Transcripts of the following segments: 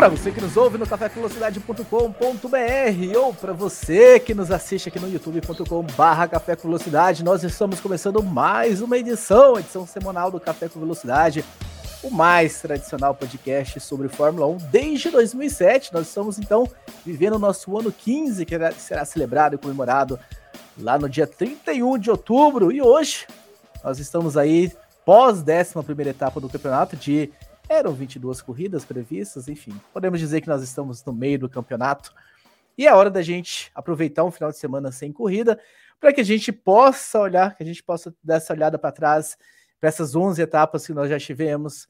Para você que nos ouve no cafévelocidade.com.br ou para você que nos assiste aqui no youtube.com/barra Café com Velocidade, nós estamos começando mais uma edição, edição semanal do Café com Velocidade o mais tradicional podcast sobre Fórmula 1 desde 2007. Nós estamos então vivendo o nosso ano 15, que será celebrado e comemorado lá no dia 31 de outubro. E hoje nós estamos aí pós 11 etapa do campeonato de eram 22 corridas previstas, enfim. Podemos dizer que nós estamos no meio do campeonato. E é hora da gente aproveitar um final de semana sem corrida para que a gente possa olhar, que a gente possa dar essa olhada para trás para essas 11 etapas que nós já tivemos.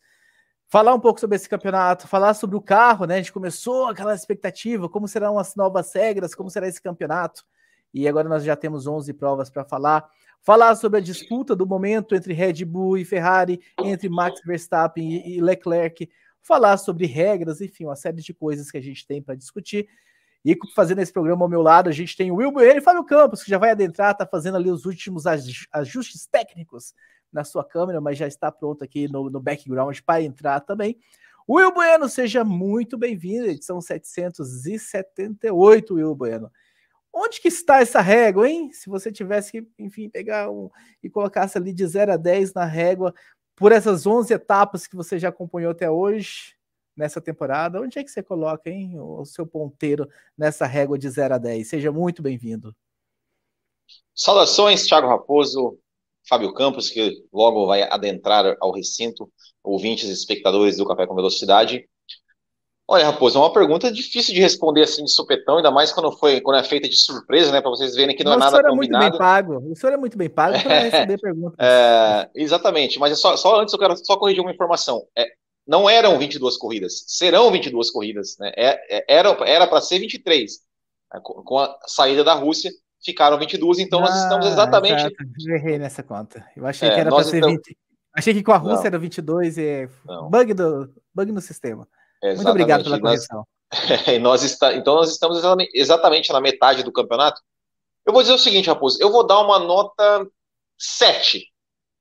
Falar um pouco sobre esse campeonato, falar sobre o carro, né? A gente começou aquela expectativa, como serão as novas regras, como será esse campeonato. E agora nós já temos 11 provas para falar. Falar sobre a disputa do momento entre Red Bull e Ferrari, entre Max Verstappen e Leclerc. Falar sobre regras, enfim, uma série de coisas que a gente tem para discutir. E fazendo esse programa ao meu lado, a gente tem o Will Bueno e Fábio Campos, que já vai adentrar, está fazendo ali os últimos ajustes técnicos na sua câmera, mas já está pronto aqui no, no background para entrar também. Will Bueno, seja muito bem-vindo, edição 778, Will Bueno. Onde que está essa régua, hein? Se você tivesse que, enfim, pegar um e colocasse ali de 0 a 10 na régua por essas 11 etapas que você já acompanhou até hoje nessa temporada, onde é que você coloca, hein, o seu ponteiro nessa régua de 0 a 10? Seja muito bem-vindo. Saudações, Thiago Raposo, Fábio Campos, que logo vai adentrar ao recinto, ouvintes e espectadores do Café com Velocidade. Olha, Raposo, é uma pergunta difícil de responder assim de supetão, ainda mais quando foi quando é feita de surpresa, né? Para vocês verem que não é nada combinado. O senhor é muito bem pago. O senhor é muito bem pago para receber perguntas. É, exatamente, mas é só, só, antes eu quero só corrigir uma informação. É, não eram 22 corridas, serão 22 corridas, né? É, é era para ser 23. Né? Com a saída da Rússia, ficaram 22, então ah, nós estamos ah, exatamente. Exato. Eu errei nessa conta. Eu achei é, que era para ser estamos... 20. Achei que com a Rússia não. era 22 e bug, do, bug no sistema. Exatamente. Muito obrigado pela correção. Nós, nós está, então nós estamos exatamente na metade do campeonato. Eu vou dizer o seguinte, Raposo, eu vou dar uma nota 7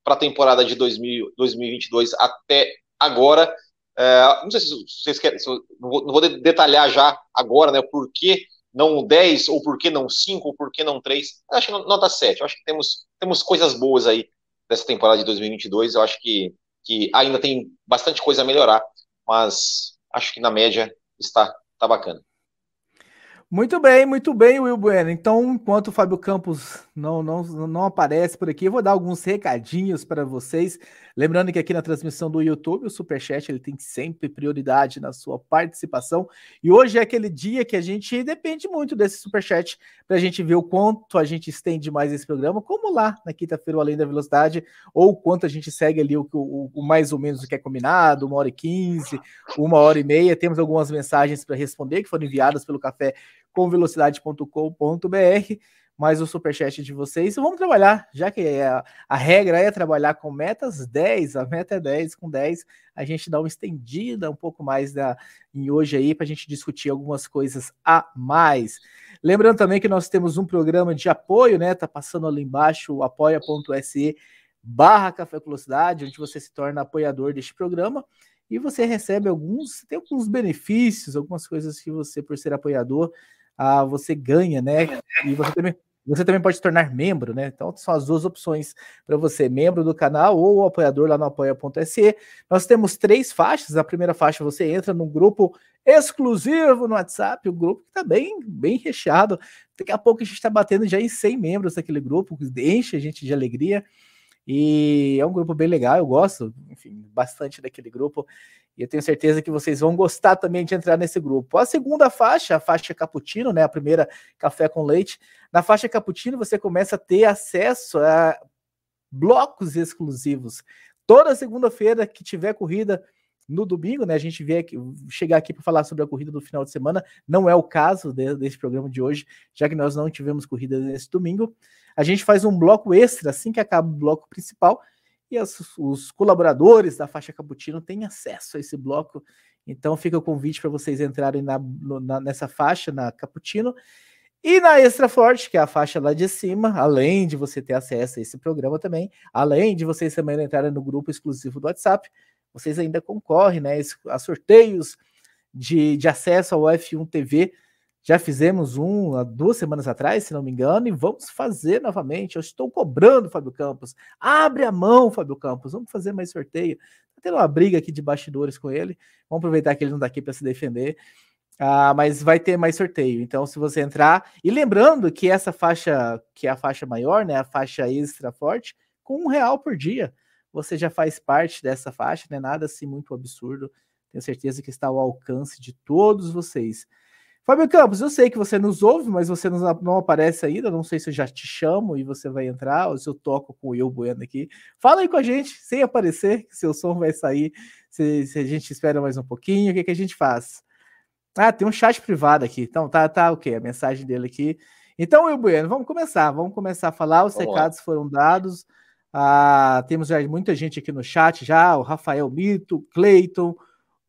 para a temporada de 2000, 2022 até agora. É, não sei se vocês querem, se não, vou, não vou detalhar já agora, né, o porquê não 10, ou por que não 5, ou por que não 3? Acho que nota 7. Eu acho que temos, temos coisas boas aí dessa temporada de 2022. Eu acho que, que ainda tem bastante coisa a melhorar, mas acho que na média está, está bacana. Muito bem, muito bem, Will Bueno. Então, enquanto o Fábio Campos não, não, não aparece por aqui, eu vou dar alguns recadinhos para vocês. Lembrando que aqui na transmissão do YouTube, o Superchat ele tem sempre prioridade na sua participação. E hoje é aquele dia que a gente depende muito desse Superchat para a gente ver o quanto a gente estende mais esse programa, como lá na quinta-feira, Além da Velocidade, ou quanto a gente segue ali o, o, o mais ou menos o que é combinado, uma hora e quinze, uma hora e meia. Temos algumas mensagens para responder que foram enviadas pelo Café com velocidade.com.br, mais o superchat de vocês. Vamos trabalhar, já que a, a, regra é trabalhar com metas 10, a meta é 10, com 10 a gente dá uma estendida um pouco mais da, em hoje aí para a gente discutir algumas coisas a mais. Lembrando também que nós temos um programa de apoio, né? Tá passando ali embaixo apoia.se barra Café Velocidade, onde você se torna apoiador deste programa e você recebe alguns, tem alguns benefícios, algumas coisas que você, por ser apoiador, ah, você ganha, né? E você também, você também pode se tornar membro, né? Então, são as duas opções para você, membro do canal ou apoiador lá no apoia.se. Nós temos três faixas. A primeira faixa você entra num grupo exclusivo no WhatsApp, o grupo que está bem, bem recheado. Daqui a pouco a gente está batendo já em 100 membros daquele grupo, enche a gente de alegria. E é um grupo bem legal, eu gosto, enfim, bastante daquele grupo. E eu tenho certeza que vocês vão gostar também de entrar nesse grupo. A segunda faixa, a faixa cappuccino, né? A primeira café com leite. Na faixa cappuccino você começa a ter acesso a blocos exclusivos. Toda segunda-feira que tiver corrida no domingo, né? A gente vê aqui, chegar aqui para falar sobre a corrida do final de semana. Não é o caso de, desse programa de hoje, já que nós não tivemos corrida nesse domingo. A gente faz um bloco extra assim que acaba o bloco principal e as, os colaboradores da faixa Caputino têm acesso a esse bloco. Então fica o convite para vocês entrarem na, na, nessa faixa, na Caputino. E na Extra Forte, que é a faixa lá de cima, além de você ter acesso a esse programa também, além de vocês também entrarem no grupo exclusivo do WhatsApp, vocês ainda concorrem né, a sorteios de, de acesso ao F1 TV. Já fizemos um há duas semanas atrás, se não me engano, e vamos fazer novamente. Eu estou cobrando, Fábio Campos. Abre a mão, Fábio Campos. Vamos fazer mais sorteio. Tá tendo uma briga aqui de bastidores com ele. Vamos aproveitar que ele não está aqui para se defender. Ah, mas vai ter mais sorteio. Então, se você entrar. E lembrando que essa faixa, que é a faixa maior, né? A faixa extra forte, com um real por dia. Você já faz parte dessa faixa, não é nada assim muito absurdo. Tenho certeza que está ao alcance de todos vocês. Fábio Campos, eu sei que você nos ouve, mas você não, não aparece ainda. Não sei se eu já te chamo e você vai entrar, ou se eu toco com o Will Bueno aqui. Fala aí com a gente, sem aparecer, que seu som vai sair. Se, se a gente espera mais um pouquinho, o que, que a gente faz? Ah, tem um chat privado aqui. Então, tá, tá, ok. A mensagem dele aqui. Então, Will Bueno, vamos começar. Vamos começar a falar. Os vamos recados foram dados. Ah, temos já muita gente aqui no chat já. O Rafael Mito, Cleiton,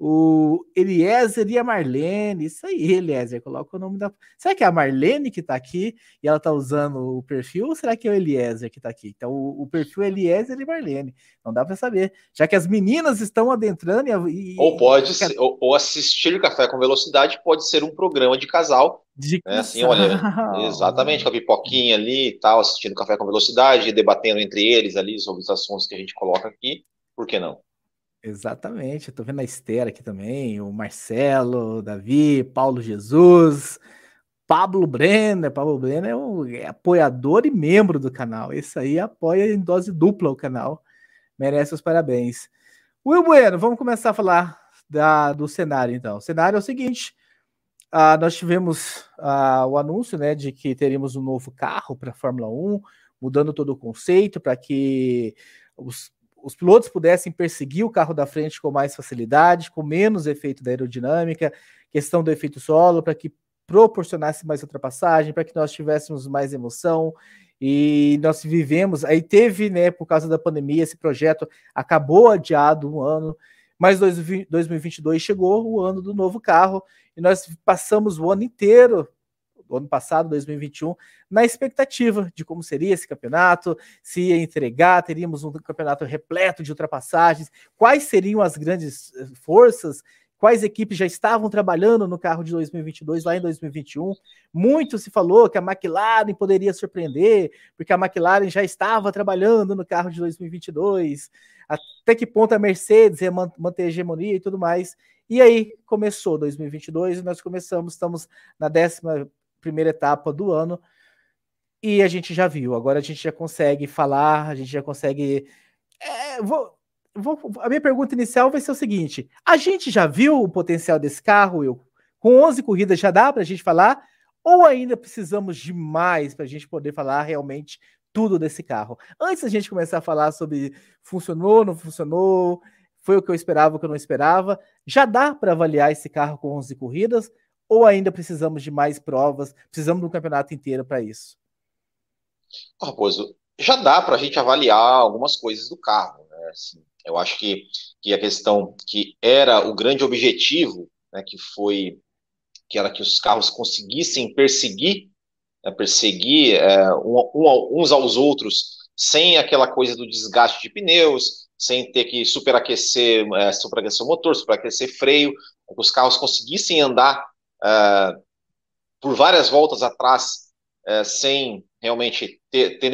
o Eliezer e a Marlene. Isso aí, Eliezer, coloca o nome da. Será que é a Marlene que está aqui e ela está usando o perfil ou será que é o Eliezer que está aqui? Então, o, o, perfil é Eliezer e Marlene. Não dá para saber. Já que as meninas estão adentrando e. ou pode ser, ou, ou, assistir Café com Velocidade pode ser um programa de casal. De né? Assim, olha, exatamente, com a pipoquinha ali e tal, assistindo Café com Velocidade, debatendo entre eles ali sobre os assuntos que a gente coloca aqui. Por que não? Exatamente, eu tô vendo a Esther aqui também, o Marcelo, o Davi, Paulo Jesus, Pablo Brenner. Pablo Brenner é, um, é apoiador e membro do canal. Esse aí apoia em dose dupla o canal. Merece os parabéns. Will Bueno, vamos começar a falar da, do cenário então. O cenário é o seguinte: uh, nós tivemos uh, o anúncio né, de que teríamos um novo carro para a Fórmula 1, mudando todo o conceito para que os os pilotos pudessem perseguir o carro da frente com mais facilidade, com menos efeito da aerodinâmica, questão do efeito solo, para que proporcionasse mais ultrapassagem, para que nós tivéssemos mais emoção. E nós vivemos, aí teve, né, por causa da pandemia, esse projeto acabou adiado um ano, mas 2022 chegou o ano do novo carro e nós passamos o ano inteiro ano passado, 2021, na expectativa de como seria esse campeonato, se ia entregar, teríamos um campeonato repleto de ultrapassagens, quais seriam as grandes eh, forças, quais equipes já estavam trabalhando no carro de 2022 lá em 2021. Muito se falou que a McLaren poderia surpreender, porque a McLaren já estava trabalhando no carro de 2022. Até que ponto a Mercedes ia manter a hegemonia e tudo mais. E aí começou 2022 e nós começamos, estamos na décima primeira etapa do ano. E a gente já viu, agora a gente já consegue falar, a gente já consegue. É, vou, vou, a minha pergunta inicial vai ser o seguinte: a gente já viu o potencial desse carro, eu? Com 11 corridas já dá para a gente falar? Ou ainda precisamos de mais para a gente poder falar realmente tudo desse carro? Antes da gente começar a falar sobre funcionou, não funcionou, foi o que eu esperava, o que eu não esperava, já dá para avaliar esse carro com 11 corridas? Ou ainda precisamos de mais provas? Precisamos de um campeonato inteiro para isso? Raposo, já dá para a gente avaliar algumas coisas do carro. Né? Assim, eu acho que, que a questão que era o grande objetivo, né, que foi que era que os carros conseguissem perseguir, né, perseguir é, um, um, uns aos outros sem aquela coisa do desgaste de pneus, sem ter que superaquecer, é, superaquecer o motor, superaquecer freio, que os carros conseguissem andar uh, por várias voltas atrás, uh, sem realmente ter, ter,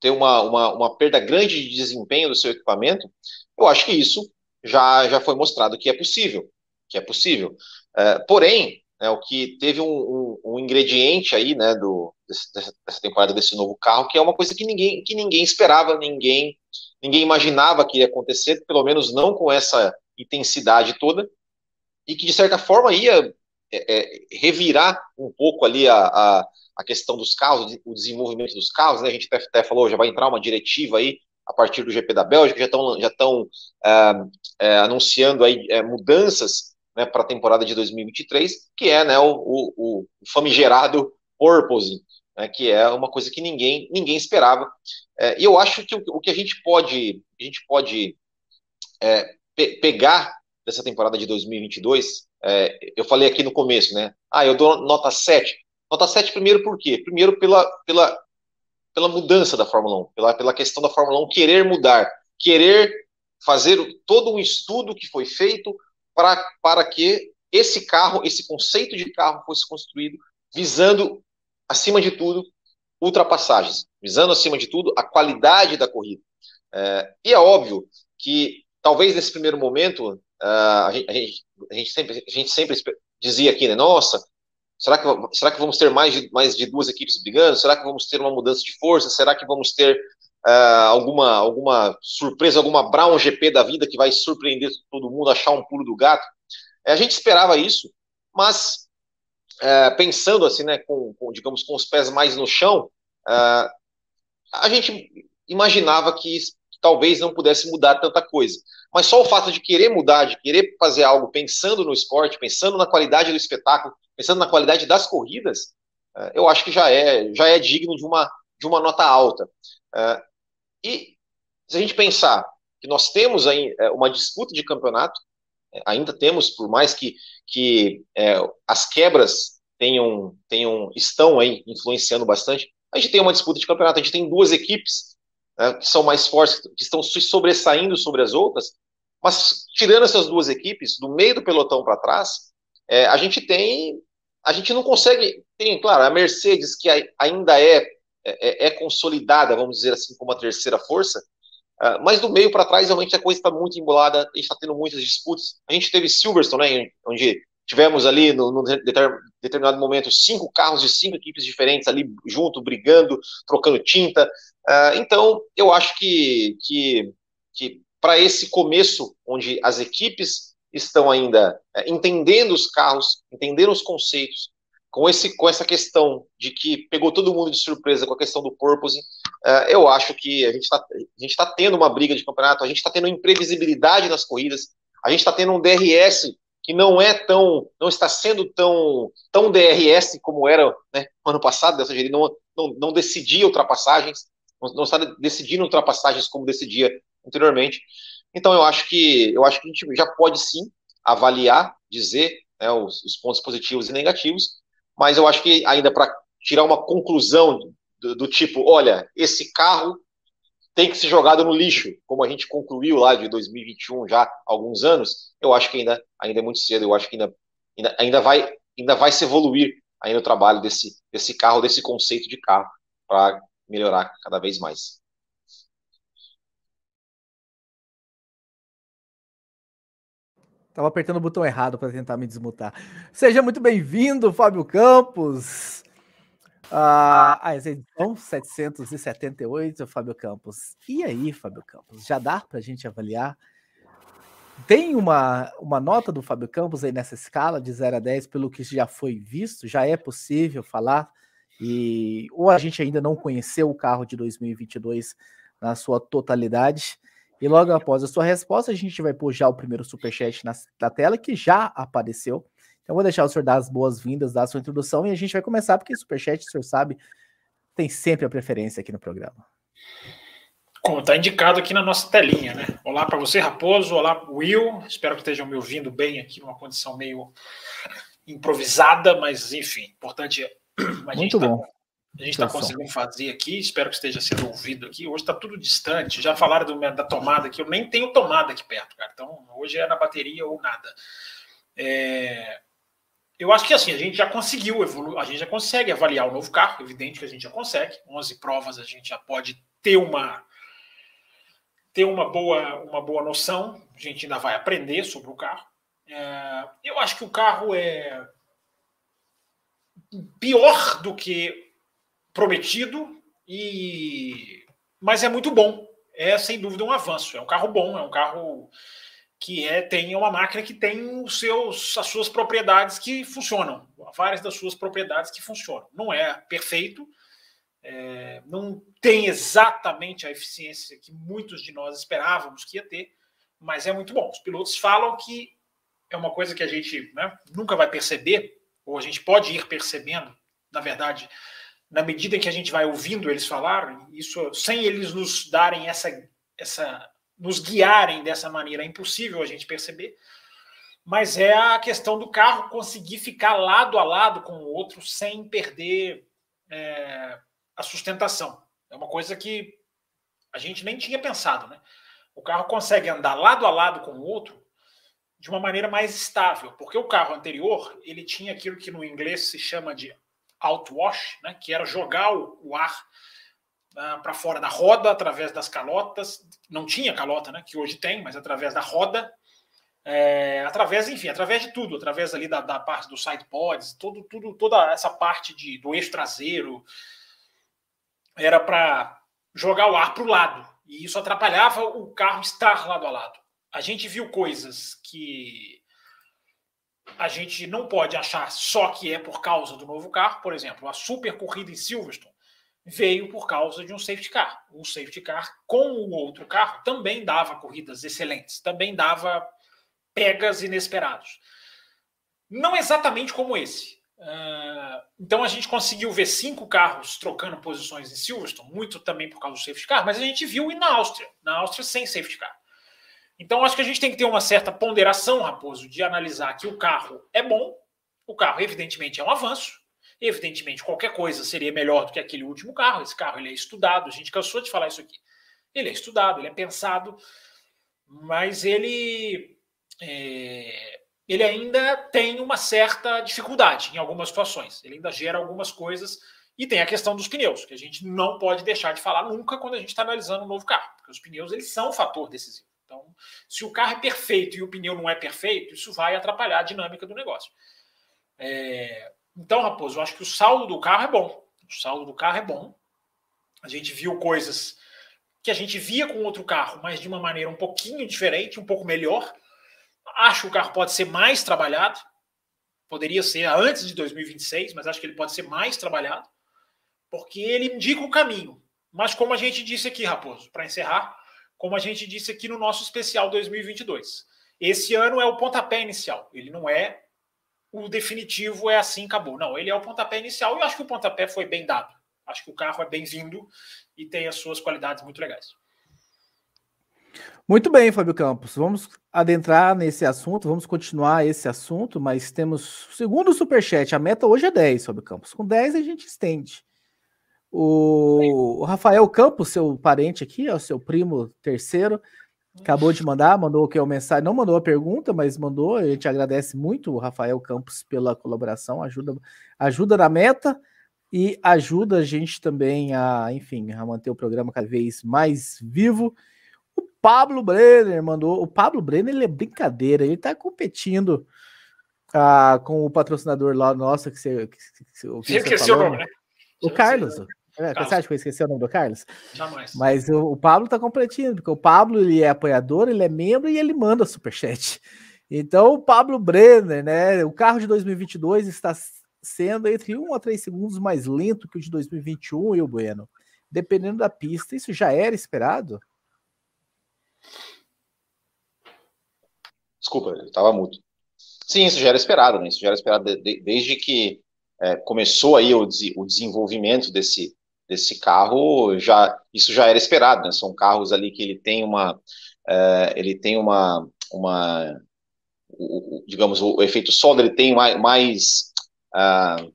ter uma, uma, uma, perda grande de desempenho do seu equipamento, eu acho que isso já, já foi mostrado que é possível, que é possível. Uh, porém, né, o que teve um, um, um, ingrediente aí, né, do, dessa, dessa temporada desse novo carro, que é uma coisa que ninguém, que ninguém esperava, ninguém, ninguém imaginava que ia acontecer, pelo menos não com essa intensidade toda, e que de certa forma ia é, é, revirar um pouco ali a, a, a, questão dos carros, o desenvolvimento dos carros, né? A gente até, até falou, já vai entrar uma diretiva aí a partir do GP da Bélgica, já estão já estão é, anunciando aí é, mudanças né, para a temporada de 2023, que é né, o, o, o famigerado porpoising, né, que é uma coisa que ninguém ninguém esperava. É, e eu acho que o, o, que a gente pode a gente pode pe pegar dessa temporada de 2022, é, eu falei aqui no começo, né? Ah, eu dou nota 7. Nota 7 primeiro por quê? Primeiro pela, pela, pela mudança da Fórmula 1, pela, pela questão da Fórmula 1 querer mudar, querer fazer todo um estudo que foi feito para, para que esse carro, esse conceito de carro fosse construído visando, acima de tudo, ultrapassagens, visando, acima de tudo, a qualidade da corrida. É, e é óbvio que, talvez nesse primeiro momento, uh, a, gente, a, gente, a, gente, sempre, a gente sempre dizia aqui, né, nossa, será que, será que vamos ter mais de, mais de duas equipes brigando? Será que vamos ter uma mudança de força? Será que vamos ter uh, alguma, alguma surpresa, alguma Brown GP da vida que vai surpreender todo mundo, achar um pulo do gato? É, a gente esperava isso, mas é, pensando assim, né, com, com, digamos, com os pés mais no chão, é, a gente imaginava que talvez não pudesse mudar tanta coisa. Mas só o fato de querer mudar, de querer fazer algo pensando no esporte, pensando na qualidade do espetáculo, pensando na qualidade das corridas, é, eu acho que já é, já é digno de uma, de uma nota alta. É, e se a gente pensar que nós temos aí é, uma disputa de campeonato, ainda temos, por mais que, que é, as quebras tenham, tenham, estão aí influenciando bastante, a gente tem uma disputa de campeonato, a gente tem duas equipes né, que são mais fortes, que estão se sobressaindo sobre as outras, mas tirando essas duas equipes, do meio do pelotão para trás, é, a gente tem, a gente não consegue, tem, claro, a Mercedes, que ainda é, é, é consolidada, vamos dizer assim, como a terceira força, Uh, mas do meio para trás, realmente a coisa está muito embolada, a gente está tendo muitas disputas. A gente teve Silverstone, né, onde tivemos ali, no, determinado momento, cinco carros de cinco equipes diferentes ali junto, brigando, trocando tinta. Uh, então, eu acho que, que, que para esse começo, onde as equipes estão ainda uh, entendendo os carros, entendendo os conceitos, com, esse, com essa questão de que pegou todo mundo de surpresa com a questão do purpose, uh, eu acho que a gente está tá tendo uma briga de campeonato, a gente está tendo imprevisibilidade nas corridas, a gente está tendo um DRS que não é tão, não está sendo tão, tão DRS como era né, ano passado, ou seja, ele não, não, não decidia ultrapassagens, não está decidindo ultrapassagens como decidia anteriormente. Então eu acho que eu acho que a gente já pode sim avaliar, dizer né, os, os pontos positivos e negativos, mas eu acho que ainda para tirar uma conclusão do, do, tipo, olha, esse carro tem que ser jogado no lixo, como a gente concluiu lá de 2021 já há alguns anos, eu acho que ainda, ainda é muito cedo, eu acho que ainda, ainda, ainda, vai, ainda vai se evoluir ainda o trabalho desse, desse carro, desse conceito de carro, para melhorar cada vez mais. Tava apertando o botão errado para tentar me desmutar. Seja muito bem-vindo, Fábio Campos. Ah, a edição 778, Fábio Campos. E aí, Fábio Campos, já dá para a gente avaliar? Tem uma, uma nota do Fábio Campos aí nessa escala de 0 a 10 pelo que já foi visto? Já é possível falar? E, ou a gente ainda não conheceu o carro de 2022 na sua totalidade? E logo após a sua resposta, a gente vai pôr já o primeiro superchat na, na tela, que já apareceu. Então, vou deixar o senhor dar as boas-vindas, dar a sua introdução e a gente vai começar, porque superchat, o senhor sabe, tem sempre a preferência aqui no programa. Como está indicado aqui na nossa telinha, né? Olá para você, Raposo. Olá, Will. Espero que estejam me ouvindo bem aqui, numa condição meio improvisada, mas enfim, importante. Muito tá bom. A gente está conseguindo fazer aqui, espero que esteja sendo ouvido aqui. Hoje está tudo distante. Já falaram do, da tomada aqui, eu nem tenho tomada aqui perto, cara. Então, hoje é na bateria ou nada. É... Eu acho que assim, a gente já conseguiu evoluir, a gente já consegue avaliar o novo carro, evidente que a gente já consegue. 11 provas a gente já pode ter uma ter uma boa, uma boa noção. A gente ainda vai aprender sobre o carro. É... Eu acho que o carro é pior do que prometido e mas é muito bom. É sem dúvida um avanço. É um carro bom, é um carro que é tem uma máquina que tem os seus as suas propriedades que funcionam, várias das suas propriedades que funcionam. Não é perfeito, É, não tem exatamente a eficiência que muitos de nós esperávamos que ia ter, mas é muito bom. Os pilotos falam que é uma coisa que a gente né, nunca vai perceber, ou a gente pode ir percebendo, na verdade, na medida que a gente vai ouvindo eles falar, isso sem eles nos darem essa, essa nos guiarem dessa maneira, é impossível a gente perceber. Mas é a questão do carro conseguir ficar lado a lado com o outro sem perder é, a sustentação. É uma coisa que a gente nem tinha pensado, né? O carro consegue andar lado a lado com o outro de uma maneira mais estável, porque o carro anterior ele tinha aquilo que no inglês se chama de outwash, né, que era jogar o, ar para fora da roda através das calotas. Não tinha calota, né, que hoje tem, mas através da roda, é, através, enfim, através de tudo, através ali da, da parte dos side pods, todo, tudo, toda essa parte de, do eixo traseiro. Era para jogar o ar para o lado. E isso atrapalhava o carro estar lado a lado. A gente viu coisas que a gente não pode achar só que é por causa do novo carro. Por exemplo, a super corrida em Silverstone veio por causa de um safety car. O safety car com o outro carro também dava corridas excelentes, também dava pegas inesperados. Não exatamente como esse. Uh, então a gente conseguiu ver cinco carros trocando posições em Silverstone, muito também por causa do safety car, mas a gente viu ir na Áustria, na Áustria sem safety car. Então, acho que a gente tem que ter uma certa ponderação, Raposo, de analisar que o carro é bom, o carro, evidentemente, é um avanço, evidentemente, qualquer coisa seria melhor do que aquele último carro. Esse carro ele é estudado, a gente cansou de falar isso aqui. Ele é estudado, ele é pensado, mas ele, é, ele ainda tem uma certa dificuldade em algumas situações. Ele ainda gera algumas coisas. E tem a questão dos pneus, que a gente não pode deixar de falar nunca quando a gente está analisando um novo carro, porque os pneus eles são um fator decisivo. Então, se o carro é perfeito e o pneu não é perfeito, isso vai atrapalhar a dinâmica do negócio. É... Então, Raposo, eu acho que o saldo do carro é bom. O saldo do carro é bom. A gente viu coisas que a gente via com outro carro, mas de uma maneira um pouquinho diferente, um pouco melhor. Acho que o carro pode ser mais trabalhado. Poderia ser antes de 2026, mas acho que ele pode ser mais trabalhado, porque ele indica o caminho. Mas como a gente disse aqui, Raposo, para encerrar, como a gente disse aqui no nosso especial 2022. Esse ano é o pontapé inicial, ele não é o definitivo, é assim, acabou. Não, ele é o pontapé inicial e eu acho que o pontapé foi bem dado. Acho que o carro é bem-vindo e tem as suas qualidades muito legais. Muito bem, Fábio Campos. Vamos adentrar nesse assunto, vamos continuar esse assunto, mas temos o segundo superchat. A meta hoje é 10, Fábio Campos. Com 10 a gente estende. O, o Rafael Campos, seu parente aqui, ó, seu primo terceiro, acabou de mandar, mandou o que é o mensagem, não mandou a pergunta, mas mandou. A gente agradece muito o Rafael Campos pela colaboração, ajuda, ajuda na meta e ajuda a gente também a, enfim, a manter o programa cada vez mais vivo. O Pablo Brenner mandou. O Pablo Brenner ele é brincadeira, ele tá competindo ah, com o patrocinador lá nosso que você. Que, que, que, que você falou, o nome, né? O Carlos. É, você acha que eu esqueci o nome do Carlos? Jamais. Mas o, o Pablo tá completinho, porque o Pablo ele é apoiador, ele é membro e ele manda superchat. Então, o Pablo Brenner, né? O carro de 2022 está sendo entre 1 a 3 segundos mais lento que o de 2021 e o Bueno. Dependendo da pista, isso já era esperado? Desculpa, eu estava mudo. Sim, isso já era esperado, né? Isso já era esperado de, de, desde que é, começou aí o, o desenvolvimento desse, desse carro, já isso já era esperado, né? São carros ali que ele tem uma, é, ele tem uma, uma o, digamos, o, efeito solo ele tem mais, mais, uh,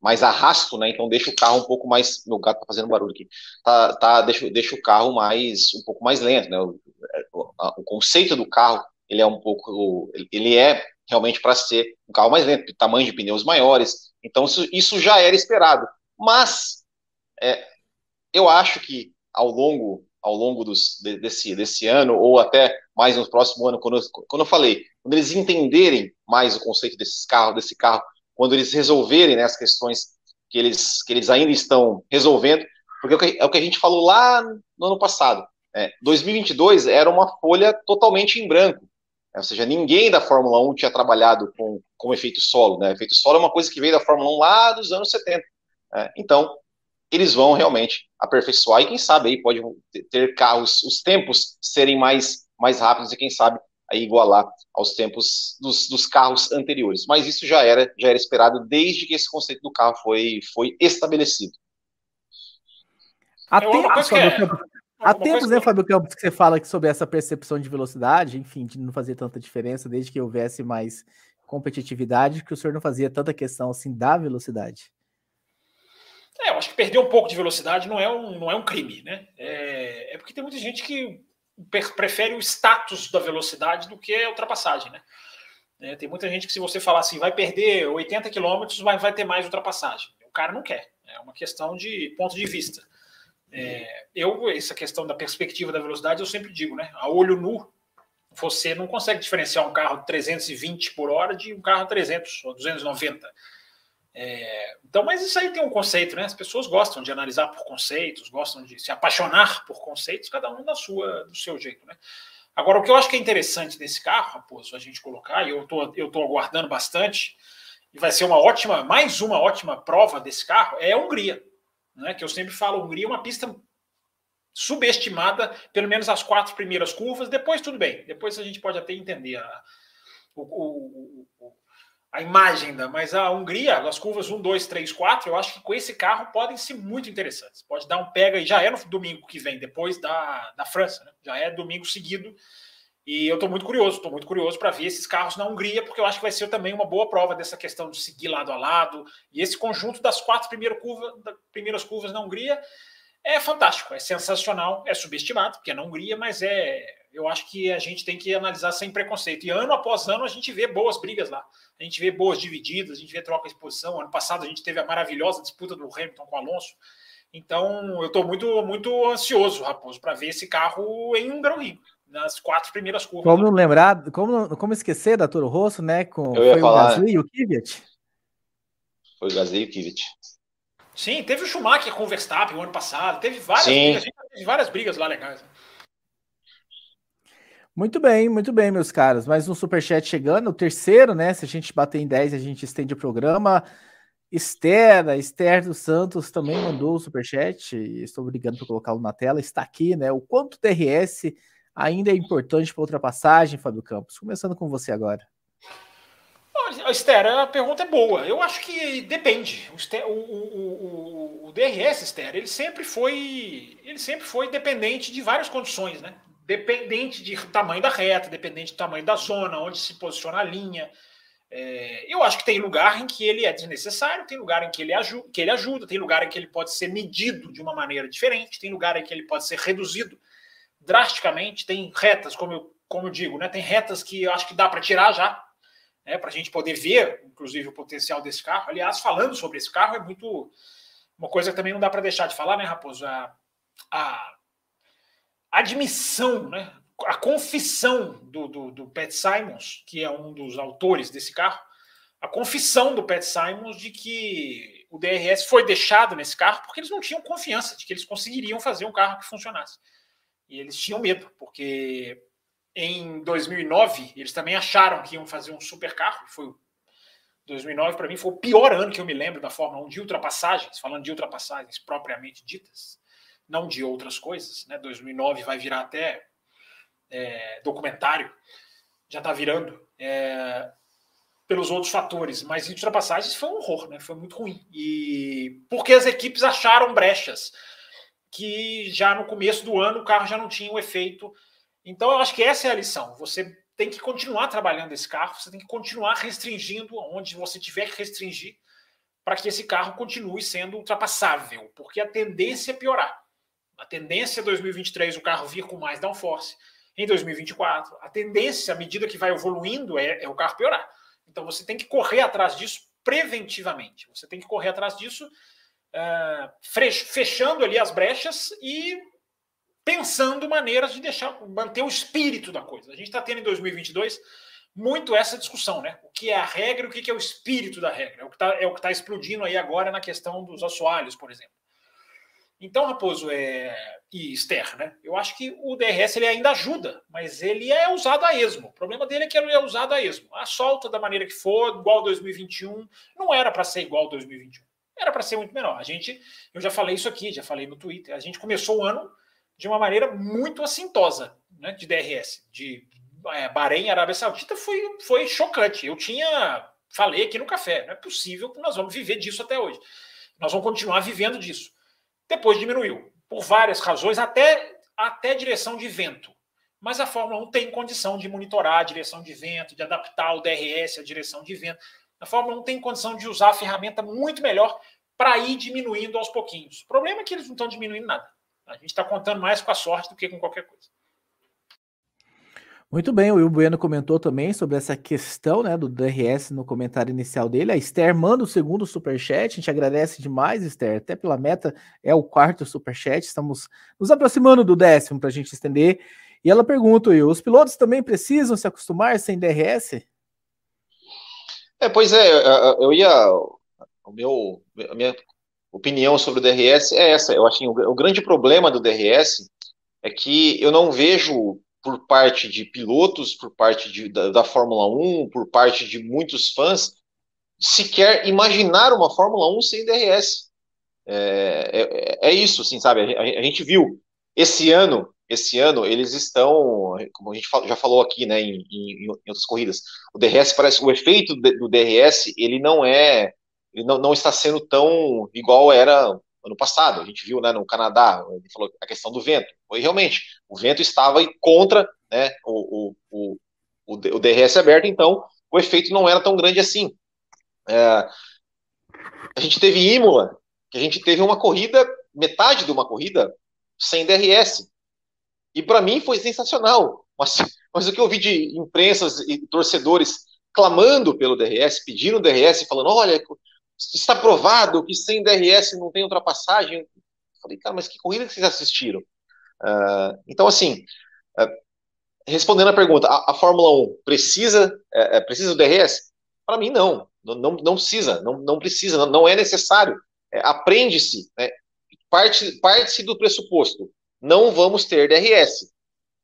mais arrasto, né? Então deixa o carro um pouco mais, meu gato tá fazendo barulho aqui, tá, tá deixa, deixa o carro mais, um pouco mais lento, né? O, o, o conceito do carro ele é um pouco, ele é realmente para ser um carro mais lento, tamanho de pneus maiores, então isso, isso já era esperado. Mas é, eu acho que ao longo ao longo dos, desse, desse ano, ou até mais no próximo ano, quando eu, quando eu falei, quando eles entenderem mais o conceito desses carros, desse carro, quando eles resolverem né, as questões que eles, que eles ainda estão resolvendo, porque é o que, é a gente falou lá no ano passado. É, 2022 era uma folha totalmente em branco. Ou seja, ninguém da Fórmula 1 tinha trabalhado com, com efeito solo. Né? Efeito solo é uma coisa que veio da Fórmula 1 lá dos anos 70. Né? Então, eles vão realmente aperfeiçoar e quem sabe aí pode ter carros, os tempos serem mais, mais rápidos e quem sabe aí igualar aos tempos dos, dos carros anteriores. Mas isso já era, já era esperado desde que esse conceito do carro foi, foi estabelecido. Há, tempos, é... Há tempos, né, Fábio Campos, que você fala sobre essa percepção de velocidade, enfim, de não fazer tanta diferença, desde que houvesse mais competitividade, que o senhor não fazia tanta questão assim da velocidade. É, eu acho que perder um pouco de velocidade não é um, não é um crime, né? É, é porque tem muita gente que prefere o status da velocidade do que a ultrapassagem, né? É, tem muita gente que se você falar assim, vai perder 80 quilômetros, vai, vai ter mais ultrapassagem. O cara não quer. É uma questão de ponto de vista. É, eu, essa questão da perspectiva da velocidade, eu sempre digo, né? A olho nu, você não consegue diferenciar um carro de 320 por hora de um carro 300 ou 290. É, então, mas isso aí tem um conceito, né? As pessoas gostam de analisar por conceitos, gostam de se apaixonar por conceitos, cada um da sua, do seu jeito, né? Agora, o que eu acho que é interessante desse carro, Raposo, a gente colocar, e eu tô, eu tô aguardando bastante, e vai ser uma ótima, mais uma ótima prova desse carro, é a Hungria, né? Que eu sempre falo, Hungria é uma pista subestimada, pelo menos as quatro primeiras curvas, depois tudo bem, depois a gente pode até entender a, o, o, o a imagem da, mas a Hungria, as curvas 1, 2, 3, 4, eu acho que com esse carro podem ser muito interessantes. Pode dar um pega e já é no domingo que vem, depois da, da França, né? já é domingo seguido. E eu estou muito curioso, estou muito curioso para ver esses carros na Hungria, porque eu acho que vai ser também uma boa prova dessa questão de seguir lado a lado. E esse conjunto das quatro primeiras curvas, primeiras curvas na Hungria é fantástico, é sensacional, é subestimado, porque é na Hungria, mas é eu acho que a gente tem que analisar sem preconceito. E ano após ano a gente vê boas brigas lá. A gente vê boas divididas, a gente vê troca de posição. Ano passado a gente teve a maravilhosa disputa do Hamilton com o Alonso. Então eu estou muito, muito ansioso, Raposo, para ver esse carro em um Grão Rio, nas quatro primeiras curvas. Como não lembrar, como, como esquecer da Toro Rosso, né? Com, eu ia foi falar, o Gasly e o Kvyat? Foi o Gasly e o Kvyat. Sim, teve o Schumacher com o Verstappen o ano passado, teve várias, brigas, teve várias brigas lá legais. Né? Muito bem, muito bem, meus caros. Mais um superchat chegando, o terceiro, né? Se a gente bater em 10, a gente estende o programa. Esther, a Esther dos Santos também mandou o superchat. Estou brigando para colocá-lo na tela. Está aqui, né? O quanto TRS ainda é importante para ultrapassagem, Fábio Campos? Começando com você agora. Esther, a pergunta é boa. Eu acho que depende. O, o, o, o, DRS, Esther, ele sempre foi, ele sempre foi dependente de várias condições, né? Dependente de tamanho da reta, dependente do tamanho da zona, onde se posiciona a linha. É, eu acho que tem lugar em que ele é desnecessário, tem lugar em que ele, ajuda, que ele ajuda, tem lugar em que ele pode ser medido de uma maneira diferente, tem lugar em que ele pode ser reduzido drasticamente, tem retas, como eu, como eu digo, né, tem retas que eu acho que dá para tirar já, né, para a gente poder ver, inclusive, o potencial desse carro. Aliás, falando sobre esse carro, é muito. Uma coisa que também não dá para deixar de falar, né, Raposo? A, a admissão, né, a confissão do, do, do, Pat Simons, que é um dos autores desse carro, a confissão do Pat Simons de que o DRS foi deixado nesse carro porque eles não tinham confiança de que eles conseguiriam fazer um carro que funcionasse. E eles tinham medo, porque em 2009 eles também acharam que iam fazer um super carro. Foi 2009 para mim foi o pior ano que eu me lembro da Fórmula 1 de ultrapassagens, falando de ultrapassagens propriamente ditas não de outras coisas. Né? 2009 vai virar até é, documentário, já está virando, é, pelos outros fatores. Mas em ultrapassagens foi um horror, né? foi muito ruim. E porque as equipes acharam brechas que já no começo do ano o carro já não tinha o efeito. Então eu acho que essa é a lição. Você tem que continuar trabalhando esse carro, você tem que continuar restringindo onde você tiver que restringir para que esse carro continue sendo ultrapassável, porque a tendência é piorar. A tendência é 2023 o carro vir com mais downforce. Em 2024, a tendência, à medida que vai evoluindo, é, é o carro piorar. Então você tem que correr atrás disso preventivamente. Você tem que correr atrás disso, uh, fechando ali as brechas e pensando maneiras de deixar manter o espírito da coisa. A gente está tendo em 2022 muito essa discussão, né? O que é a regra e o que é o espírito da regra. É o que está é tá explodindo aí agora na questão dos assoalhos, por exemplo. Então, Raposo é... e Esther, né? Eu acho que o DRS ele ainda ajuda, mas ele é usado a esmo. O problema dele é que ele é usado a esmo. A solta da maneira que for, igual 2021, não era para ser igual 2021. era para ser muito menor. A gente, eu já falei isso aqui, já falei no Twitter, a gente começou o ano de uma maneira muito assintosa né, de DRS, de é, Bahrein, Arábia Saudita, foi, foi chocante. Eu tinha, falei aqui no café, não é possível que nós vamos viver disso até hoje. Nós vamos continuar vivendo disso. Depois diminuiu, por várias razões, até, até direção de vento. Mas a Fórmula 1 tem condição de monitorar a direção de vento, de adaptar o DRS à direção de vento. A Fórmula 1 tem condição de usar a ferramenta muito melhor para ir diminuindo aos pouquinhos. O problema é que eles não estão diminuindo nada. A gente está contando mais com a sorte do que com qualquer coisa. Muito bem, o Will Bueno comentou também sobre essa questão né, do DRS no comentário inicial dele. A Esther manda o segundo superchat, a gente agradece demais, Esther, até pela meta, é o quarto superchat, estamos nos aproximando do décimo para a gente estender. E ela pergunta, Will, os pilotos também precisam se acostumar sem DRS? É, pois é, eu ia. O meu, a minha opinião sobre o DRS é essa. Eu acho que o grande problema do DRS é que eu não vejo por parte de pilotos, por parte de, da, da, Fórmula 1, por parte de muitos fãs, sequer imaginar uma Fórmula 1 sem DRS. É, é, é isso, assim, sabe? A, a, gente viu esse ano, esse ano eles estão, como a gente já falou aqui, né, em, em, em outras corridas, o DRS parece, o efeito do DRS, ele não é, ele não, não está sendo tão igual era ano passado. A gente viu né, no Canadá, ele falou a questão do vento. Foi realmente, o vento estava contra né, o, o, o, o DRS aberto, então o efeito não era tão grande assim. É, a gente teve Imola, que a gente teve uma corrida, metade de uma corrida, sem DRS. E para mim foi sensacional. Mas, mas o que eu vi de imprensas e torcedores clamando pelo DRS, pedindo DRS, falando: olha, está provado que sem DRS não tem ultrapassagem. Eu falei, cara, mas que corrida que vocês assistiram? Uh, então, assim, uh, respondendo a pergunta, a, a Fórmula 1 precisa, uh, precisa do DRS? Para mim, não. Não, não, não, precisa, não, não precisa, não, não é necessário. É, Aprende-se, né? parte-se parte do pressuposto, não vamos ter DRS.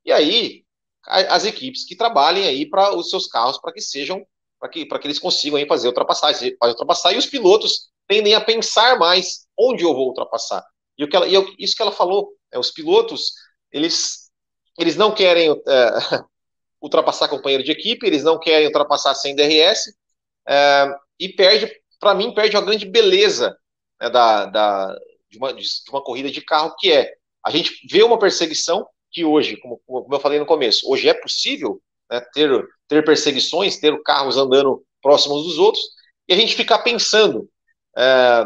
E aí, as equipes que trabalhem aí para os seus carros para que sejam para que, que eles consigam aí fazer ultrapassagem, fazer ultrapassar, e os pilotos tendem a pensar mais onde eu vou ultrapassar. E, o que ela, e eu, isso que ela falou, é, os pilotos, eles, eles não querem é, ultrapassar companheiro de equipe, eles não querem ultrapassar sem DRS, é, e perde, para mim, perde uma grande beleza né, da, da, de, uma, de uma corrida de carro, que é, a gente vê uma perseguição que hoje, como, como eu falei no começo, hoje é possível né, ter ter perseguições, ter carros andando próximos dos outros, e a gente ficar pensando é,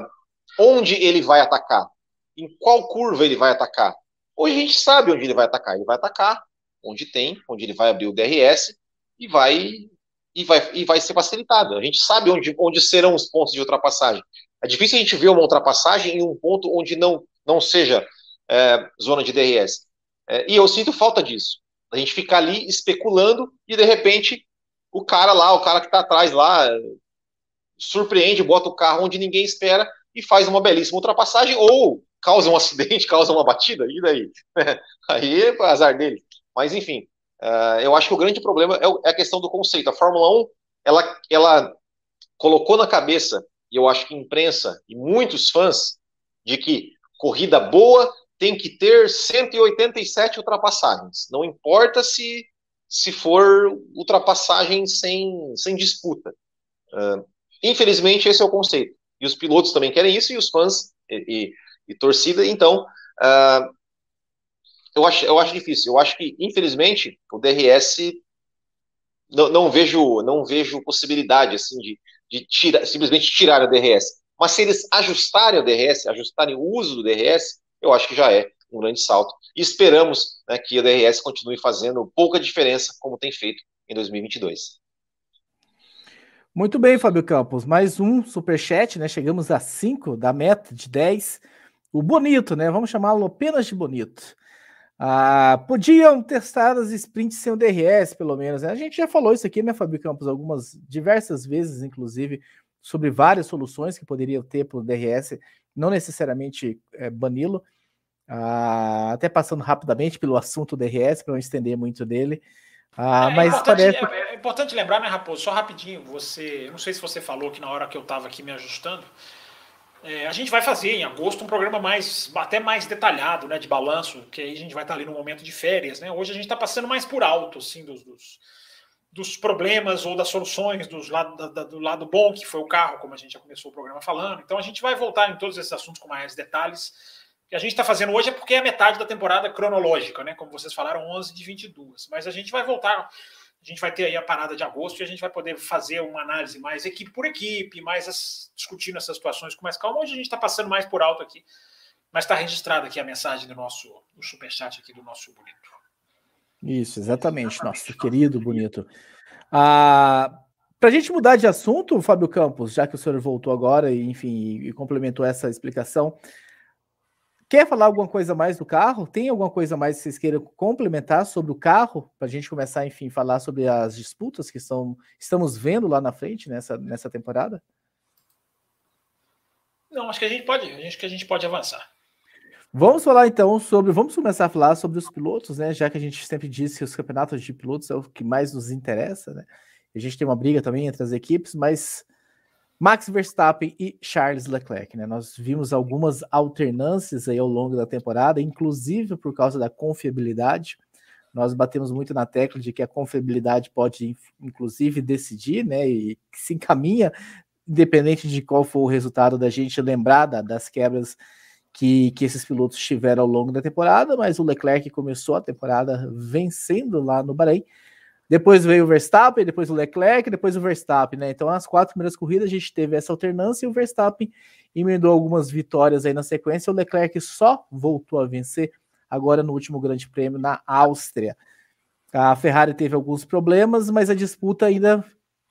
onde ele vai atacar, em qual curva ele vai atacar. Hoje a gente sabe onde ele vai atacar. Ele vai atacar onde tem, onde ele vai abrir o DRS e vai e vai, e vai ser facilitado. A gente sabe onde, onde serão os pontos de ultrapassagem. É difícil a gente ver uma ultrapassagem em um ponto onde não, não seja é, zona de DRS. É, e eu sinto falta disso. A gente ficar ali especulando e de repente o cara lá, o cara que está atrás lá, surpreende, bota o carro onde ninguém espera e faz uma belíssima ultrapassagem ou causa um acidente, causa uma batida, e daí? Aí é azar dele. Mas enfim, uh, eu acho que o grande problema é, é a questão do conceito. A Fórmula 1, ela, ela colocou na cabeça, e eu acho que imprensa e muitos fãs, de que corrida boa tem que ter 187 ultrapassagens. Não importa se se for ultrapassagem sem, sem disputa. Uh, infelizmente, esse é o conceito. E os pilotos também querem isso, e os fãs e, e, e torcida. Então, uh, eu, acho, eu acho difícil. Eu acho que, infelizmente, o DRS não, não vejo não vejo possibilidade assim de, de tira, simplesmente tirar o DRS. Mas se eles ajustarem o DRS, ajustarem o uso do DRS, eu acho que já é um grande salto. E esperamos né, que a DRS continue fazendo pouca diferença, como tem feito em 2022. Muito bem, Fábio Campos. Mais um superchat, né? Chegamos a 5 da meta de 10. O Bonito, né? Vamos chamá-lo apenas de Bonito. Ah, podiam testar as sprints sem o DRS, pelo menos. Né? A gente já falou isso aqui, né, Fábio Campos, algumas diversas vezes, inclusive, sobre várias soluções que poderiam ter para o DRS, não necessariamente é, bani-lo. Ah, até passando rapidamente pelo assunto DRS, para não estender muito dele. Ah, é, mas importante, parece... é, é, importante lembrar, né, Raposo? Só rapidinho, você. Não sei se você falou que na hora que eu estava aqui me ajustando. É, a gente vai fazer em agosto um programa mais até mais detalhado, né, de balanço, que aí a gente vai estar ali no momento de férias, né? Hoje a gente está passando mais por alto, assim, dos, dos, dos problemas ou das soluções dos lado, da, do lado bom que foi o carro, como a gente já começou o programa falando. Então a gente vai voltar em todos esses assuntos com mais detalhes. O que a gente está fazendo hoje é porque é a metade da temporada cronológica, né? Como vocês falaram, 11 de 22. Mas a gente vai voltar a gente vai ter aí a parada de agosto e a gente vai poder fazer uma análise mais equipe por equipe, mais as, discutindo essas situações com mais calma. Hoje a gente está passando mais por alto aqui, mas está registrada aqui a mensagem do nosso do superchat aqui do nosso bonito. Isso, exatamente, nosso querido bonito. Ah, Para a gente mudar de assunto, Fábio Campos, já que o senhor voltou agora e, enfim, e complementou essa explicação, Quer falar alguma coisa mais do carro? Tem alguma coisa mais que vocês queiram complementar sobre o carro? Para a gente começar, enfim, falar sobre as disputas que são, estamos vendo lá na frente nessa, nessa temporada? Não, acho que a gente pode, acho que a gente pode avançar. Vamos falar então sobre. Vamos começar a falar sobre os pilotos, né? Já que a gente sempre disse que os campeonatos de pilotos é o que mais nos interessa, né? A gente tem uma briga também entre as equipes, mas Max Verstappen e Charles Leclerc, né? Nós vimos algumas alternâncias aí ao longo da temporada, inclusive por causa da confiabilidade. Nós batemos muito na tecla de que a confiabilidade pode, inclusive, decidir, né? E se encaminha, independente de qual for o resultado da gente lembrar das quebras que, que esses pilotos tiveram ao longo da temporada, mas o Leclerc começou a temporada vencendo lá no Bahrein depois veio o Verstappen, depois o Leclerc, depois o Verstappen, né? Então, as quatro primeiras corridas a gente teve essa alternância e o Verstappen emendou algumas vitórias aí na sequência. O Leclerc só voltou a vencer agora no último Grande Prêmio na Áustria. A Ferrari teve alguns problemas, mas a disputa ainda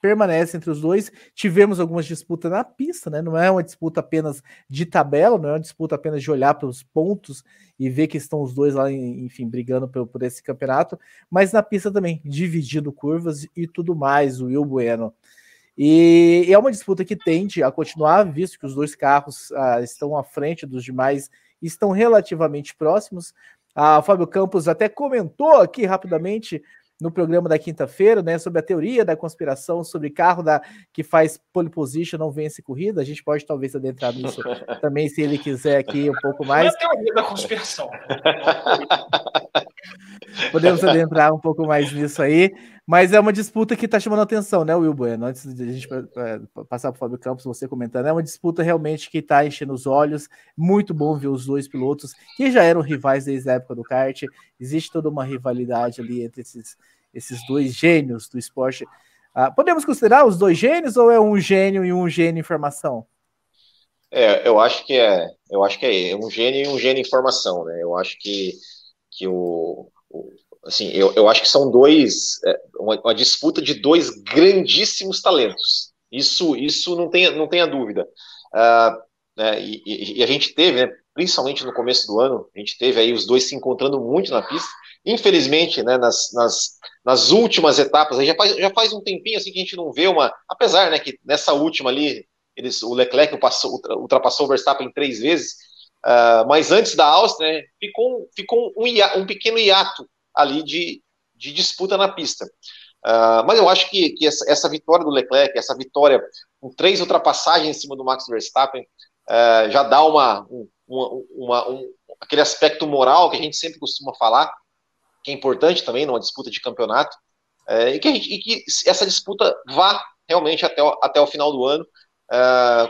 permanece entre os dois. Tivemos algumas disputas na pista, né? Não é uma disputa apenas de tabela, não é uma disputa apenas de olhar para os pontos e ver que estão os dois lá, enfim, brigando por, por esse campeonato, mas na pista também, dividindo curvas e tudo mais, o Will Bueno. E é uma disputa que tende a continuar, visto que os dois carros ah, estão à frente dos demais, estão relativamente próximos. A Fábio Campos até comentou aqui rapidamente no programa da quinta-feira, né, sobre a teoria da conspiração, sobre carro da, que faz pole position não vence corrida. A gente pode talvez adentrar nisso também, se ele quiser aqui um pouco mais. Não é a teoria da conspiração. Podemos adentrar um pouco mais nisso aí, mas é uma disputa que está chamando a atenção, né, Will Bueno? Antes de a gente passar para o Fábio Campos, você comentando, é uma disputa realmente que está enchendo os olhos. Muito bom ver os dois pilotos que já eram rivais desde a época do kart. Existe toda uma rivalidade ali entre esses, esses dois gênios do esporte. Ah, podemos considerar os dois gênios ou é um gênio e um gênio em formação? É, eu acho que é, eu acho que é um gênio e um gênio em formação, né? Eu acho que, que o, assim, eu, eu acho que são dois, é, uma, uma, disputa de dois grandíssimos talentos. Isso, isso não tenha, não tenha dúvida. Uh, né, e, e, a gente teve, né, principalmente no começo do ano, a gente teve aí os dois se encontrando muito na pista. Infelizmente, né, nas, nas, nas últimas etapas, já faz, já faz um tempinho assim que a gente não vê uma, apesar, né, que nessa última ali, eles, o Leclerc passou, ultrapassou o Verstappen três vezes, Uh, mas antes da Áustria, né, ficou, ficou um, um, pequeno hiato ali de, de disputa na pista. Uh, mas eu acho que, que essa, essa, vitória do Leclerc, essa vitória com três ultrapassagens em cima do Max Verstappen, uh, já dá uma, uma, uma um, aquele aspecto moral que a gente sempre costuma falar, que é importante também numa disputa de campeonato, e, que gente, e, que essa disputa vá realmente até o, até o final do ano. Uh,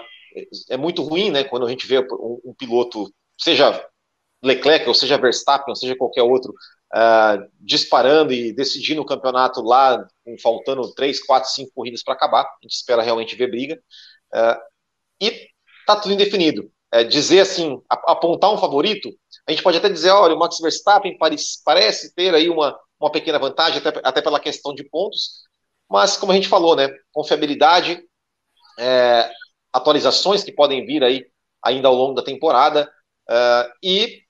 é muito ruim, né, quando a gente vê um, um piloto, seja Leclerc, ou seja Verstappen, ou seja qualquer outro, uh, disparando e decidindo o campeonato lá, faltando três, quatro, cinco corridas para acabar. A gente espera realmente ver briga. Uh, e tá tudo indefinido. É, dizer assim, apontar um favorito, a gente pode até dizer, olha, o Max Verstappen parece, ter aí uma, uma pequena vantagem, até, até pela questão de pontos, mas como a gente falou, né, confiabilidade, é, atualizações que podem vir aí ainda ao longo da temporada. Uh, e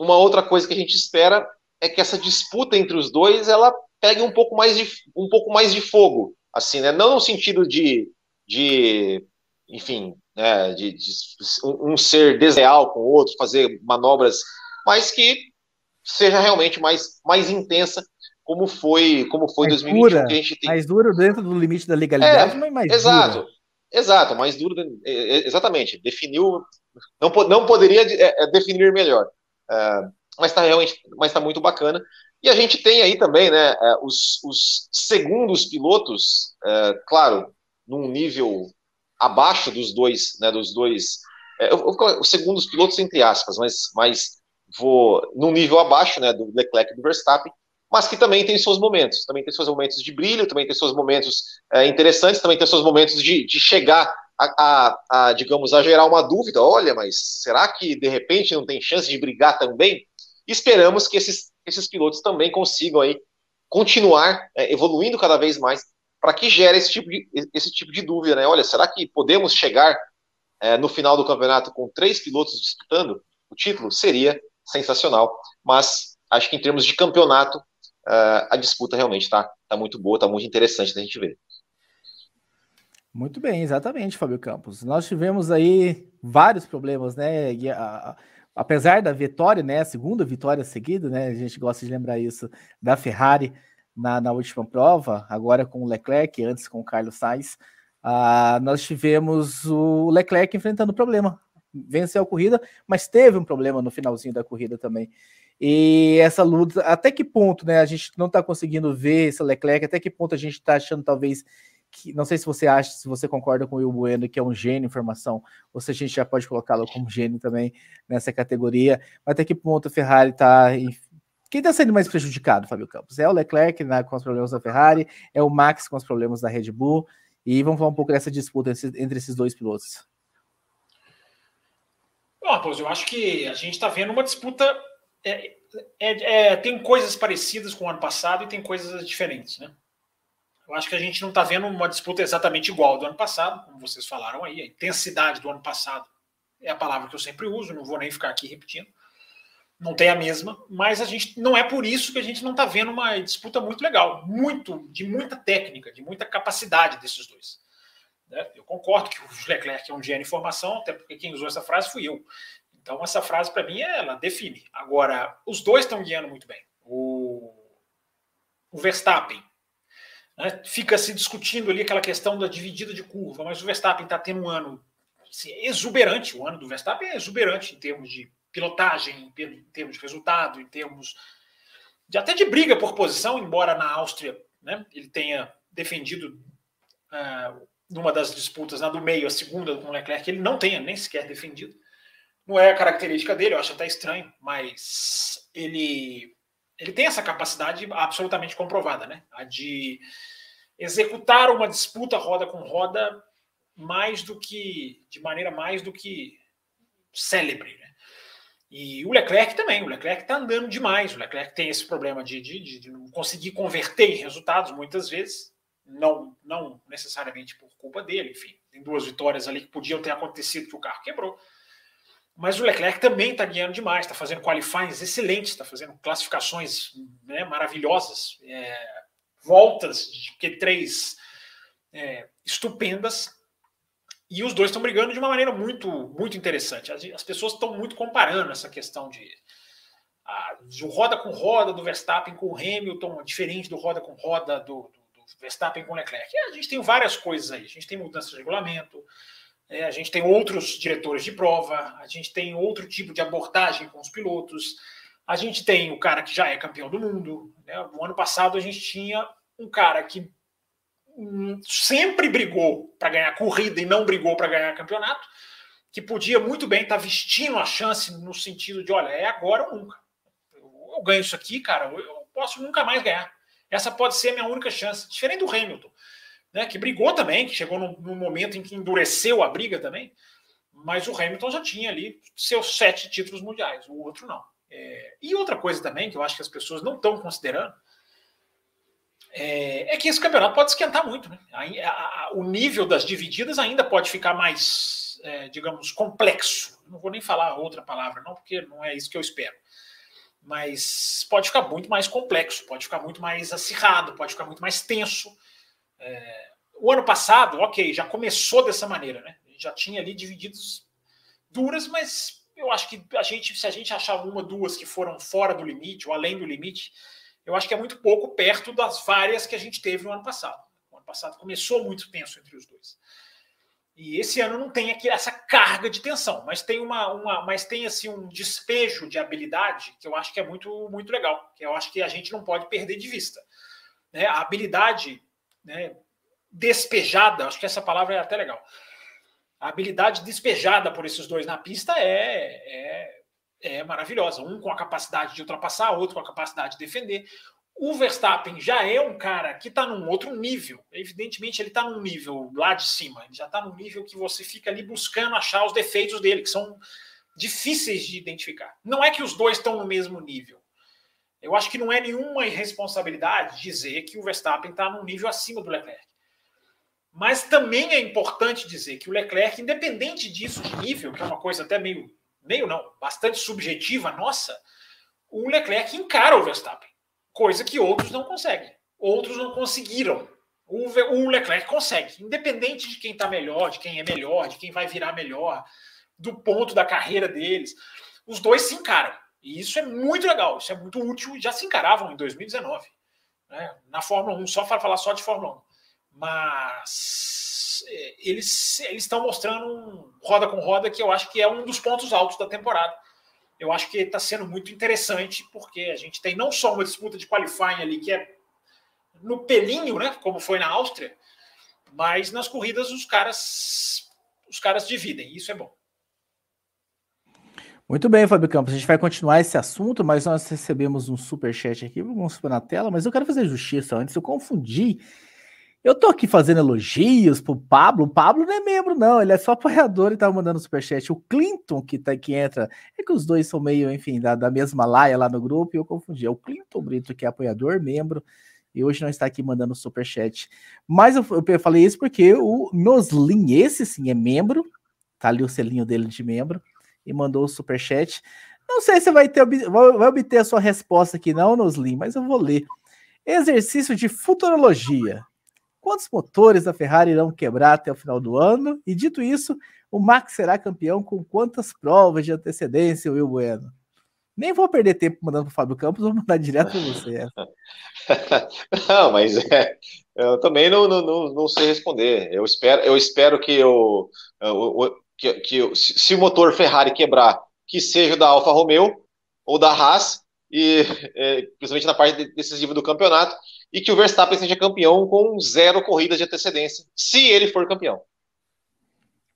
uma outra coisa que a gente espera é que essa disputa entre os dois ela pegue um pouco mais de, um pouco mais de fogo, assim, né? Não no sentido de, de enfim, né, de, de um ser desleal com o outro, fazer manobras, mas que seja realmente mais, mais intensa, como foi como foi mais 2021 dura, que a gente tem. Mais duro dentro do limite da legalidade, é, mas mais Exato. Dura. Exato, mais duro, é, é, exatamente. Definiu, não, não poderia é, definir melhor. Mas está realmente, mas está muito bacana. E a gente tem aí também, né, os, os segundos pilotos, claro, num nível abaixo dos dois, né, dos dois, eu vou colocar os segundos pilotos entre aspas, mas, mas vou num nível abaixo, né, do Leclerc e do Verstappen, mas que também tem seus momentos, também tem seus momentos de brilho, também tem seus momentos é, interessantes, também tem seus momentos de, de chegar a, a, a, digamos, a gerar uma dúvida, olha, mas será que de repente não tem chance de brigar também? Esperamos que esses, esses pilotos também consigam aí continuar é, evoluindo cada vez mais para que gere esse tipo de, esse tipo de dúvida, né? Olha, será que podemos chegar é, no final do campeonato com três pilotos disputando o título? Seria sensacional, mas acho que em termos de campeonato uh, a disputa realmente está tá muito boa, está muito interessante da gente ver. Muito bem, exatamente, Fábio Campos. Nós tivemos aí vários problemas, né? Apesar da vitória, né? A segunda vitória seguida, né? A gente gosta de lembrar isso da Ferrari na, na última prova, agora com o Leclerc, antes com o Carlos Sainz. Uh, nós tivemos o Leclerc enfrentando problema. Venceu a corrida, mas teve um problema no finalzinho da corrida também. E essa luta, até que ponto, né? A gente não está conseguindo ver esse Leclerc, até que ponto a gente está achando talvez que, não sei se você acha, se você concorda com o Will Bueno, que é um gênio em formação, ou se a gente já pode colocá-lo como gênio também nessa categoria, mas até que ponto a Ferrari está. Quem está sendo mais prejudicado, Fábio Campos? É o Leclerc né, com os problemas da Ferrari, é o Max com os problemas da Red Bull, e vamos falar um pouco dessa disputa entre esses dois pilotos. Bom, pois eu acho que a gente está vendo uma disputa é, é, é, tem coisas parecidas com o ano passado e tem coisas diferentes, né? Eu acho que a gente não está vendo uma disputa exatamente igual do ano passado, como vocês falaram aí. A intensidade do ano passado é a palavra que eu sempre uso, não vou nem ficar aqui repetindo. Não tem a mesma, mas a gente não é por isso que a gente não está vendo uma disputa muito legal, muito de muita técnica, de muita capacidade desses dois. Né? Eu concordo que o Leclerc é um gênio em formação, até porque quem usou essa frase fui eu. Então, essa frase, para mim, ela define. Agora, os dois estão guiando muito bem. O, o Verstappen né, fica se discutindo ali aquela questão da dividida de curva, mas o Verstappen está tendo um ano assim, exuberante. O ano do Verstappen é exuberante em termos de pilotagem, em termos de resultado, em termos de até de briga por posição, embora na Áustria né, ele tenha defendido uh, numa das disputas, na do meio, a segunda com o Leclerc, ele não tenha nem sequer defendido. Não é a característica dele, eu acho até estranho, mas ele, ele tem essa capacidade absolutamente comprovada, né? A de executar uma disputa roda com roda mais do que de maneira mais do que célebre, né? E o Leclerc também, o Leclerc está andando demais. O Leclerc tem esse problema de, de, de, não conseguir converter em resultados muitas vezes, não, não necessariamente por culpa dele. Enfim, tem duas vitórias ali que podiam ter acontecido que o carro quebrou. Mas o Leclerc também está ganhando demais, está fazendo qualifies excelentes, está fazendo classificações né, maravilhosas, é, voltas de Q3 é, estupendas. E os dois estão brigando de uma maneira muito, muito interessante. As, as pessoas estão muito comparando essa questão de, a, de roda com roda do Verstappen com o Hamilton, diferente do roda com roda do, do, do Verstappen com o Leclerc. E a gente tem várias coisas aí. A gente tem mudança de regulamento, a gente tem outros diretores de prova, a gente tem outro tipo de abordagem com os pilotos, a gente tem o cara que já é campeão do mundo. Né? No ano passado a gente tinha um cara que hum, sempre brigou para ganhar corrida e não brigou para ganhar campeonato, que podia muito bem estar tá vestindo a chance no sentido de, olha, é agora ou nunca. Eu, ganho isso aqui, cara, eu posso nunca mais ganhar. Essa pode ser a minha única chance. Diferente do Hamilton né, que brigou também, que chegou num, momento em que endureceu a briga também, mas o Hamilton já tinha ali seus sete títulos mundiais, o outro não. É, e outra coisa também que eu acho que as pessoas não estão considerando é, é, que esse campeonato pode esquentar muito. Né? A, a, a, o nível das divididas ainda pode ficar mais, é, digamos, complexo. Não vou nem falar outra palavra, não, porque não é isso que eu espero. Mas pode ficar muito mais complexo, pode ficar muito mais acirrado, pode ficar muito mais tenso. É, o ano passado, ok, já começou dessa maneira, né? Já tinha ali divididos duras, mas eu acho que a gente, se a gente achar uma, duas que foram fora do limite ou além do limite, eu acho que é muito pouco perto das várias que a gente teve no ano passado. O ano passado começou muito tenso entre os dois. E esse ano não tem aqui essa carga de tensão, mas tem uma, uma mas tem assim um despejo de habilidade que eu acho que é muito muito legal, que eu acho que a gente não pode perder de vista. Né? A habilidade né, despejada, acho que essa palavra é até legal. A habilidade despejada por esses dois na pista é, é, é maravilhosa. Um com a capacidade de ultrapassar, outro com a capacidade de defender. O Verstappen já é um cara que está num outro nível. Evidentemente, ele está num nível lá de cima. Ele já está num nível que você fica ali buscando achar os defeitos dele, que são difíceis de identificar. Não é que os dois estão no mesmo nível. Eu acho que não é nenhuma irresponsabilidade dizer que o Verstappen está num nível acima do Leclerc. Mas também é importante dizer que o Leclerc, independente disso de nível, que é uma coisa até meio, meio não, bastante subjetiva nossa, o Leclerc encara o Verstappen coisa que outros não conseguem. Outros não conseguiram. O, o Leclerc consegue, independente de quem está melhor, de quem é melhor, de quem vai virar melhor, do ponto da carreira deles. Os dois se encaram. E isso é muito legal, isso é muito útil. Já se encaravam em 2019. Né? Na Fórmula 1, só para falar só de Fórmula 1. Mas é, eles estão mostrando um roda com roda que eu acho que é um dos pontos altos da temporada eu acho que está sendo muito interessante, porque a gente tem não só uma disputa de qualifying ali, que é no pelinho, né, como foi na Áustria, mas nas corridas os caras os caras dividem, isso é bom. Muito bem, Fábio Campos, a gente vai continuar esse assunto, mas nós recebemos um super chat aqui, vamos pôr na tela, mas eu quero fazer justiça antes, eu confundi eu tô aqui fazendo elogios pro Pablo. O Pablo não é membro, não. Ele é só apoiador e tá mandando superchat. O Clinton, que, tá, que entra, é que os dois são meio, enfim, da, da mesma laia lá no grupo e eu confundi. É o Clinton Brito, que é apoiador, membro, e hoje não está aqui mandando superchat. Mas eu, eu falei isso porque o Noslin, esse sim é membro, tá ali o selinho dele de membro, e mandou o superchat. Não sei se vai, ter, vai obter a sua resposta aqui, não, Noslin, mas eu vou ler. Exercício de futurologia. Quantos motores da Ferrari irão quebrar até o final do ano? E dito isso, o Max será campeão com quantas provas de antecedência, Will Bueno? Nem vou perder tempo mandando para o Fábio Campos, vou mandar direto para você. não, mas é, eu também não, não, não, não, sei responder. Eu espero, eu espero que, eu, que, que se o motor Ferrari quebrar, que seja da Alfa Romeo ou da Haas, e é, principalmente na parte decisiva do campeonato, e que o Verstappen seja campeão com zero corridas de antecedência, se ele for campeão.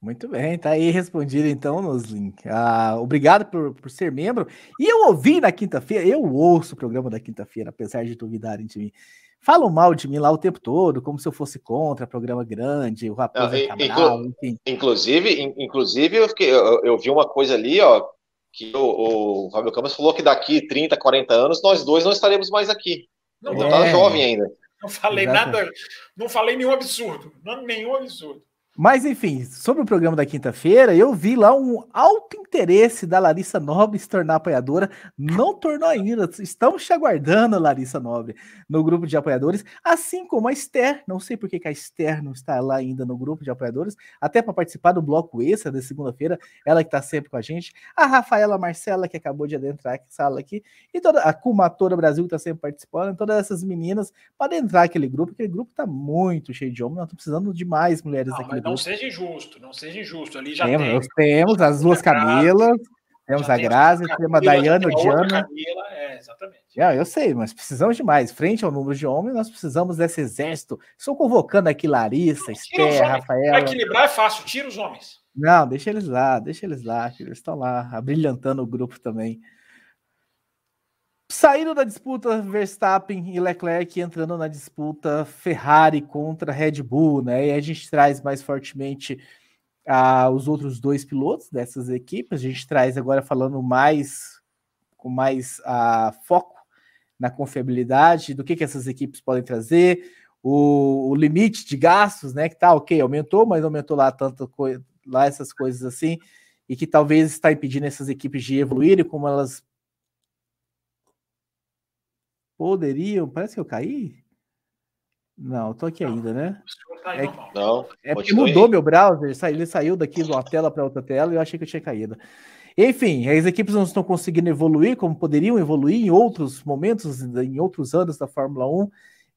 Muito bem, tá aí respondido então, Noslin. Ah, obrigado por, por ser membro. E eu ouvi na quinta-feira, eu ouço o programa da quinta-feira, apesar de duvidarem de mim. Falam mal de mim lá o tempo todo, como se eu fosse contra programa grande, o Raposo é Cabral, enfim. Inclusive, inclusive eu, fiquei, eu, eu, vi uma coisa ali, ó, que o, o Fábio Campos falou que daqui 30, 40 anos nós dois não estaremos mais aqui. Não, é. tá jovem ainda. Não falei Exatamente. nada, não falei nenhum absurdo. Não, nenhum absurdo. Mas, enfim, sobre o programa da quinta-feira, eu vi lá um alto interesse da Larissa Nobre se tornar apoiadora. Não tornou ainda. Estamos te aguardando, Larissa Nobre, no grupo de apoiadores. Assim como a Esther. Não sei por que a Esther não está lá ainda no grupo de apoiadores. Até para participar do bloco extra de segunda-feira. Ela que está sempre com a gente. A Rafaela Marcela, que acabou de adentrar a sala aqui. E toda a Kumatora Brasil, que está sempre participando. Todas essas meninas podem entrar aquele grupo. Aquele grupo está muito cheio de homens. Nós estamos precisando de mais mulheres não, aqui não seja injusto, não seja injusto. Ali já temos, tem. Temos as duas Camilas, temos a Grazi, temos a Dayana, o Diana. Camila, é, exatamente. É, eu sei, mas precisamos de mais. Frente ao número de homens, nós precisamos desse exército. Estou convocando aqui Larissa, Esther, Rafaela. Para equilibrar é fácil, tira os homens. Não, deixa eles lá, deixa eles lá, eles estão lá, abrilhantando o grupo também. Saindo da disputa Verstappen e Leclerc entrando na disputa Ferrari contra Red Bull, né? E a gente traz mais fortemente uh, os outros dois pilotos dessas equipes. A gente traz agora falando mais com mais uh, foco na confiabilidade do que, que essas equipes podem trazer, o, o, limite de gastos, né? Que tá ok, aumentou, mas aumentou lá tanto lá essas coisas assim, e que talvez está impedindo essas equipes de evoluírem como elas poderiam. Parece que eu caí? Não, tô aqui ainda, né? É, não, é porque mudou aí. meu browser, ele saiu daqui de uma tela para outra tela e eu achei que eu tinha caído. Enfim, as equipes não estão conseguindo evoluir como poderiam evoluir em outros momentos, em outros anos da Fórmula 1,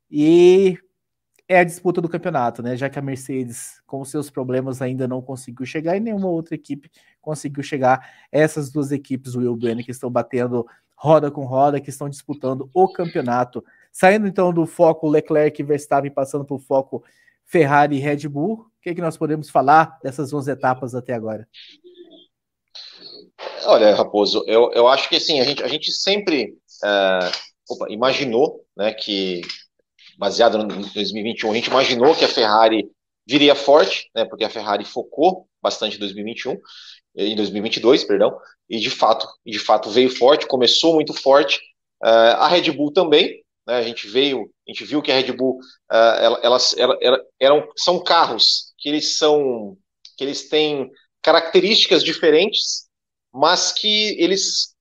e é a disputa do campeonato, né? Já que a Mercedes, com seus problemas, ainda não conseguiu chegar e nenhuma outra equipe conseguiu chegar. Essas duas equipes, o Will Bueno, que estão batendo roda com roda, que estão disputando o campeonato. Saindo então do foco Leclerc e Verstappen, passando para o foco Ferrari e Red Bull, o que, é que nós podemos falar dessas 11 etapas até agora? Olha, Raposo, eu, eu acho que assim, a gente, a gente sempre uh, opa, imaginou né, que baseado no 2021, a gente imaginou que a Ferrari viria forte, né, porque a Ferrari focou bastante em 2021, em 2022, perdão, e de fato, de fato veio forte, começou muito forte. Uh, a Red Bull também, né, a gente veio, a gente viu que a Red Bull, uh, elas, elas, elas eram, são carros que eles são, que eles têm características diferentes, mas que eles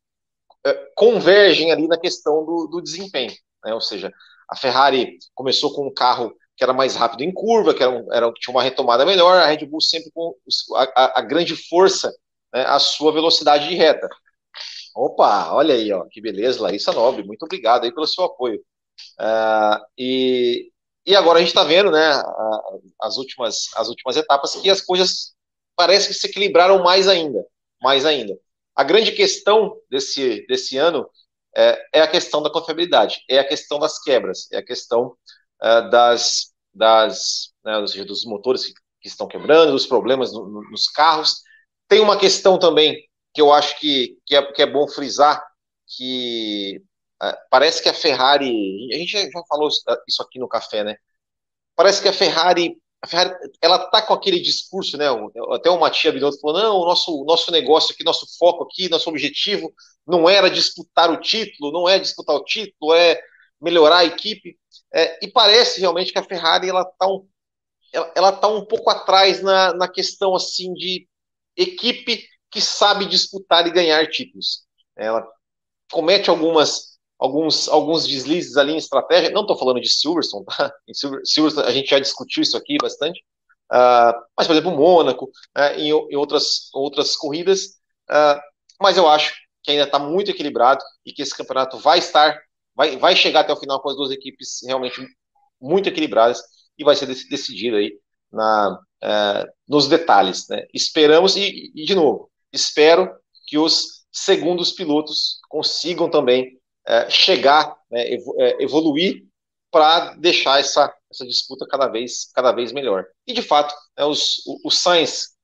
uh, convergem ali na questão do, do desempenho, né, ou seja, a Ferrari começou com um carro que era mais rápido em curva, que era, um, era tinha uma retomada melhor, a Red Bull sempre com a, a grande força, né, a sua velocidade de reta. Opa, olha aí, ó, que beleza, Larissa Nobre, muito obrigado aí pelo seu apoio. Uh, e, e agora a gente está vendo, né, as últimas, as últimas etapas que as coisas parecem que se equilibraram mais ainda, mais ainda. A grande questão desse, desse ano é, é a questão da confiabilidade, é a questão das quebras, é a questão uh, das, das né, dos motores que, que, estão quebrando, dos problemas no, no, nos carros. Tem uma questão também que eu acho que, que, é, que é bom frisar, que uh, parece que a Ferrari, a gente já falou isso aqui no café, né? Parece que a Ferrari a Ferrari, ela tá com aquele discurso, né? Até o Matias Binotto falou: não, o nosso, nosso negócio aqui, nosso foco aqui, nosso objetivo não era disputar o título, não é disputar o título, é melhorar a equipe. É, e parece realmente que a Ferrari ela tá um, ela, ela tá um pouco atrás na, na questão assim de equipe que sabe disputar e ganhar títulos. Ela comete algumas alguns, alguns deslizes ali em estratégia. Não estou falando de Silverstone, tá? Em Silverstone a gente já discutiu isso aqui bastante. Uh, mas, por exemplo, Mônaco, uh, em, em, outras, outras corridas. Uh, mas eu acho que ainda está muito equilibrado e que esse campeonato vai estar, vai, vai chegar até o final com as duas equipes realmente muito equilibradas e vai ser decidido aí na, uh, nos detalhes. Né? Esperamos, e, e, de novo, espero que os segundos pilotos consigam também é, chegar, né, é, evoluir para deixar essa, essa disputa cada vez, cada vez melhor. E de fato, né, os, o, o Sainz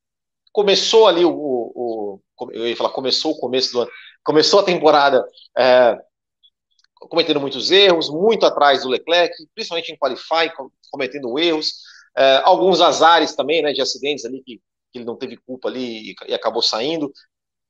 começou ali o, o, o, eu ia falar começou o começo do ano, começou a temporada é, cometendo muitos erros, muito atrás do Leclerc, principalmente em qualify, cometendo erros, é, alguns azares também, né, de acidentes ali que, que ele não teve culpa ali e, e acabou saindo,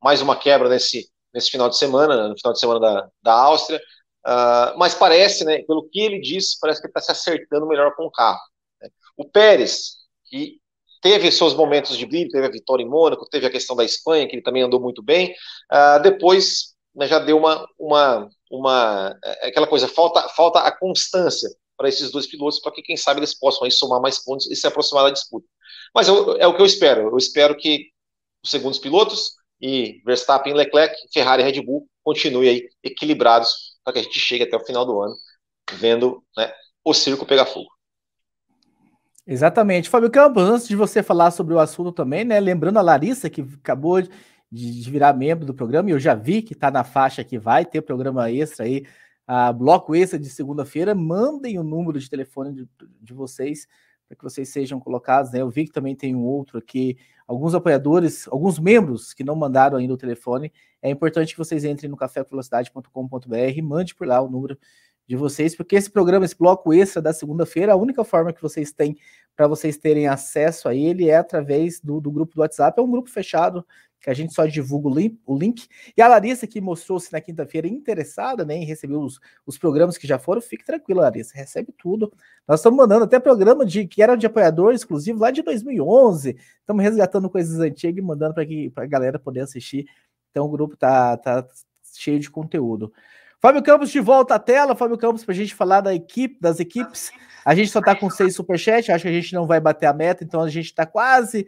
mais uma quebra nesse nesse final de semana, no final de semana da, da Áustria, uh, mas parece, né, pelo que ele disse, parece que ele está se acertando melhor com o carro. Né? O Pérez, que teve seus momentos de brilho, teve a vitória em Mônaco, teve a questão da Espanha, que ele também andou muito bem, uh, depois né, já deu uma, uma, uma, é, aquela coisa, falta, falta a constância para esses dois pilotos, para que quem sabe eles possam aí somar mais pontos e se aproximar da disputa. Mas eu, é o que eu espero, eu espero que os segundos pilotos e Verstappen, Leclerc, Ferrari e Red Bull continuem aí equilibrados para que a gente chegue até o final do ano vendo né, o circo pegar fogo. Exatamente. Fábio Campos, antes de você falar sobre o assunto também, né? Lembrando a Larissa, que acabou de, de virar membro do programa, e eu já vi que está na faixa que vai ter programa extra aí, a bloco extra de segunda-feira. Mandem o número de telefone de, de vocês para que vocês sejam colocados. Né? Eu vi que também tem um outro aqui, alguns apoiadores, alguns membros que não mandaram ainda o telefone. É importante que vocês entrem no cafévelocidade.com.br mande por lá o número de vocês, porque esse programa, esse bloco extra da segunda-feira, a única forma que vocês têm para vocês terem acesso a ele é através do, do grupo do WhatsApp. É um grupo fechado, que a gente só divulga o link. E a Larissa, que mostrou-se na quinta-feira interessada né, em receber os, os programas que já foram, fique tranquila, Larissa, recebe tudo. Nós estamos mandando até programa de que era de apoiador exclusivo lá de 2011. Estamos resgatando coisas antigas e mandando para a galera poder assistir. Então o grupo tá, tá cheio de conteúdo. Fábio Campos de volta à tela, Fábio Campos, para a gente falar da equipe, das equipes. A gente só está com seis superchats, acho que a gente não vai bater a meta, então a gente está quase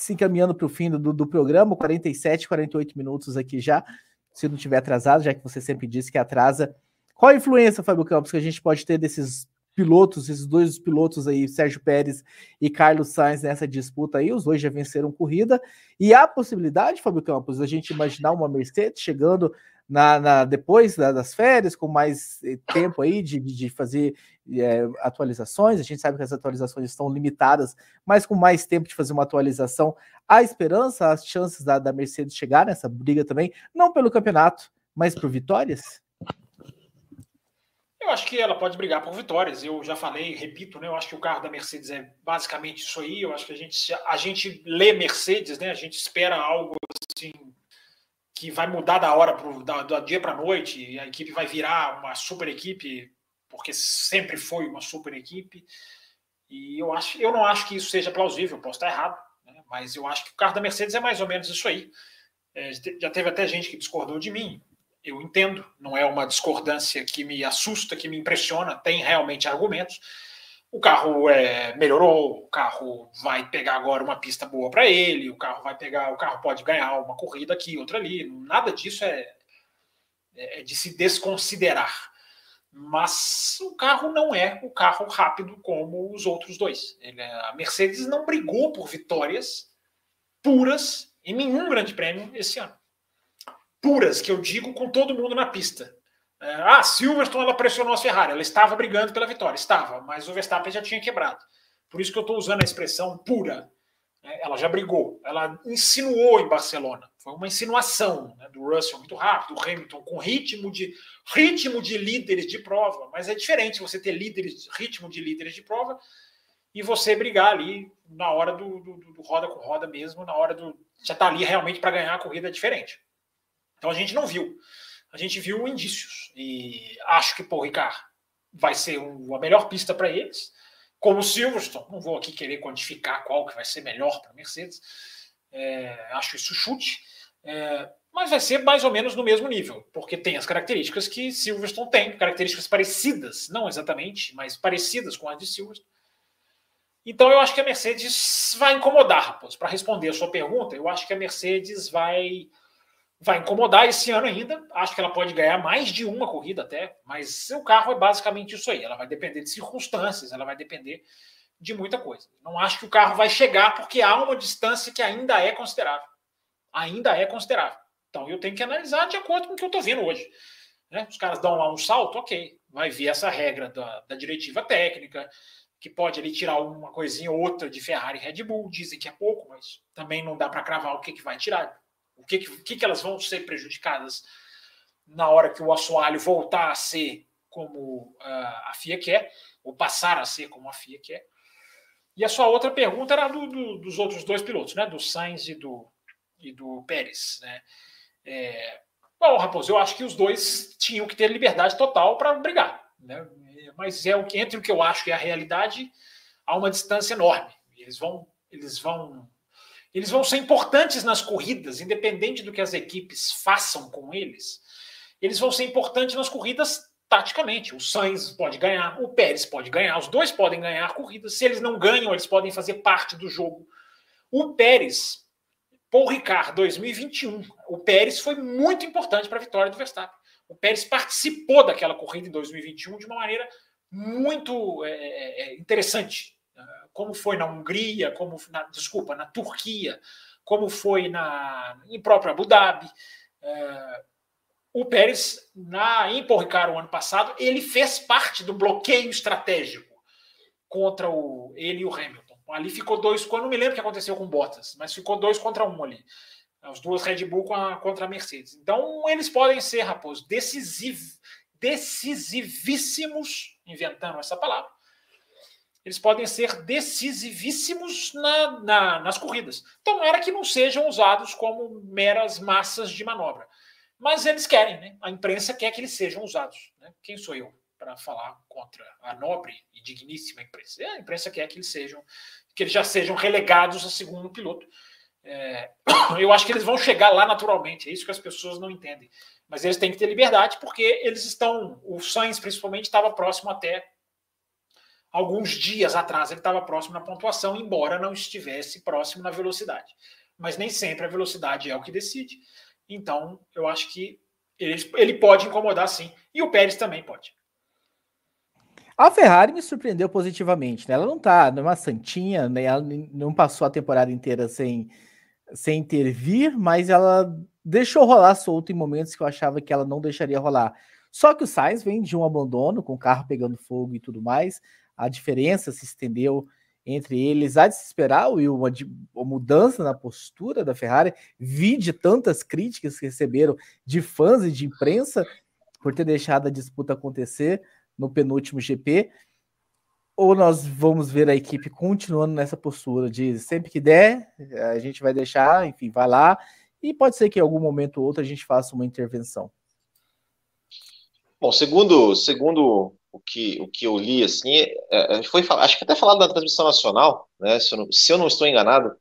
se encaminhando para o fim do, do programa, 47, 48 minutos aqui já, se não tiver atrasado, já que você sempre disse que atrasa. Qual a influência, Fábio Campos, que a gente pode ter desses pilotos, esses dois pilotos aí, Sérgio Pérez e Carlos Sainz nessa disputa aí, os dois já venceram corrida, e há possibilidade, Fábio Campos, a gente imaginar uma Mercedes chegando na, na depois da, das férias, com mais eh, tempo aí de, de fazer é, atualizações, a gente sabe que as atualizações estão limitadas, mas com mais tempo de fazer uma atualização, há esperança, as chances da, da Mercedes chegar nessa briga também, não pelo campeonato, mas por vitórias? Eu acho que ela pode brigar por vitórias. Eu já falei, repito, né? Eu acho que o carro da Mercedes é basicamente isso aí. Eu acho que a gente, a gente lê Mercedes, né? A gente espera algo assim que vai mudar da hora pro, da, do dia para noite. E a equipe vai virar uma super equipe, porque sempre foi uma super equipe. E eu acho, eu não acho que isso seja plausível. Posso estar errado, né? mas eu acho que o carro da Mercedes é mais ou menos isso aí. É, já teve até gente que discordou de mim eu entendo, não é uma discordância que me assusta, que me impressiona, tem realmente argumentos. O carro é, melhorou, o carro vai pegar agora uma pista boa para ele, o carro vai pegar, o carro pode ganhar uma corrida aqui, outra ali. Nada disso é, é de se desconsiderar. Mas o carro não é o carro rápido como os outros dois. Ele, é, a Mercedes não brigou por vitórias puras em nenhum grande prêmio esse ano puras, que eu digo com todo mundo na pista. É, ah, Silverstone ela pressionou a Ferrari, ela estava brigando pela vitória, estava, mas o Verstappen já tinha quebrado. Por isso que eu estou usando a expressão pura. É, ela já brigou, ela insinuou em Barcelona. Foi uma insinuação né, do Russell muito rápido, do Hamilton com ritmo de ritmo de líderes de prova, mas é diferente você ter líderes, ritmo de líderes de prova e você brigar ali na hora do, do, do roda com roda mesmo, na hora do já está ali realmente para ganhar a corrida é diferente. Então a gente não viu. A gente viu indícios. E acho que, pô, Ricardo, vai ser um, a melhor pista para eles. Como o Silverstone, não vou aqui querer quantificar qual que vai ser melhor para Mercedes. É, acho isso chute. É, mas vai ser mais ou menos no mesmo nível, porque tem as características que Silverstone tem, características parecidas, não exatamente, mas parecidas com as de Silverstone. Então eu acho que a Mercedes vai incomodar. Para responder a sua pergunta, eu acho que a Mercedes vai vai incomodar esse ano ainda. Acho que ela pode ganhar mais de uma corrida até, mas seu carro é basicamente isso aí. Ela vai depender de circunstâncias, ela vai depender de muita coisa. Não acho que o carro vai chegar porque há uma distância que ainda é considerável. Ainda é considerável. Então eu tenho que analisar de acordo com o que eu estou vendo hoje. Né? Os caras dão lá um salto, ok. Vai vir essa regra da, da diretiva técnica, que pode ali tirar uma coisinha ou outra de Ferrari e Red Bull. Dizem que é pouco, mas também não dá para cravar o que, que vai tirar o que, que, que elas vão ser prejudicadas na hora que o assoalho voltar a ser como uh, a FIA quer, ou passar a ser como a FIA quer. E a sua outra pergunta era do, do, dos outros dois pilotos, né? do Sainz e do, e do Pérez. Né? É, bom, Raposo, eu acho que os dois tinham que ter liberdade total para brigar. Né? Mas é o que entre o que eu acho que é a realidade, há uma distância enorme. Eles vão, eles vão eles vão ser importantes nas corridas, independente do que as equipes façam com eles. Eles vão ser importantes nas corridas taticamente. O Sainz pode ganhar, o Pérez pode ganhar, os dois podem ganhar corridas. Se eles não ganham, eles podem fazer parte do jogo. O Pérez, Paul Ricard 2021, o Pérez foi muito importante para a vitória do Verstappen. O Pérez participou daquela corrida em 2021 de uma maneira muito é, interessante como foi na Hungria, como na, desculpa, na Turquia, como foi na em próprio Abu Dhabi. É, o Pérez, na, em Paul Ricard, o ano passado, ele fez parte do bloqueio estratégico contra o, ele e o Hamilton. Ali ficou dois, eu não me lembro o que aconteceu com Bottas, mas ficou dois contra um ali. Os duas Red Bull contra a Mercedes. Então, eles podem ser, Raposo, decisiv, decisivíssimos, inventando essa palavra, eles podem ser decisivíssimos na, na, nas corridas. Tomara que não sejam usados como meras massas de manobra. Mas eles querem, né? A imprensa quer que eles sejam usados. Né? Quem sou eu para falar contra a nobre e digníssima imprensa? É, a imprensa quer que eles sejam, que eles já sejam relegados a segundo piloto. É, eu acho que eles vão chegar lá naturalmente, é isso que as pessoas não entendem. Mas eles têm que ter liberdade, porque eles estão. O Sainz, principalmente, estava próximo até alguns dias atrás ele estava próximo na pontuação, embora não estivesse próximo na velocidade. Mas nem sempre a velocidade é o que decide. Então, eu acho que ele, ele pode incomodar sim. E o Pérez também pode. A Ferrari me surpreendeu positivamente, né? Ela não tá numa santinha, né? Ela não passou a temporada inteira sem, sem intervir, mas ela deixou rolar solto em momentos que eu achava que ela não deixaria rolar. Só que o Sainz vem de um abandono, com o carro pegando fogo e tudo mais. A diferença se estendeu entre eles. Há de se esperar, Will, uma, uma mudança na postura da Ferrari. Vi de tantas críticas que receberam de fãs e de imprensa por ter deixado a disputa acontecer no penúltimo GP. Ou nós vamos ver a equipe continuando nessa postura de sempre que der, a gente vai deixar, enfim, vai lá. E pode ser que em algum momento ou outro a gente faça uma intervenção. Bom, segundo, segundo o que, o que eu li, assim, é, foi, acho que até falado na transmissão nacional, né, se eu não, se eu não estou enganado,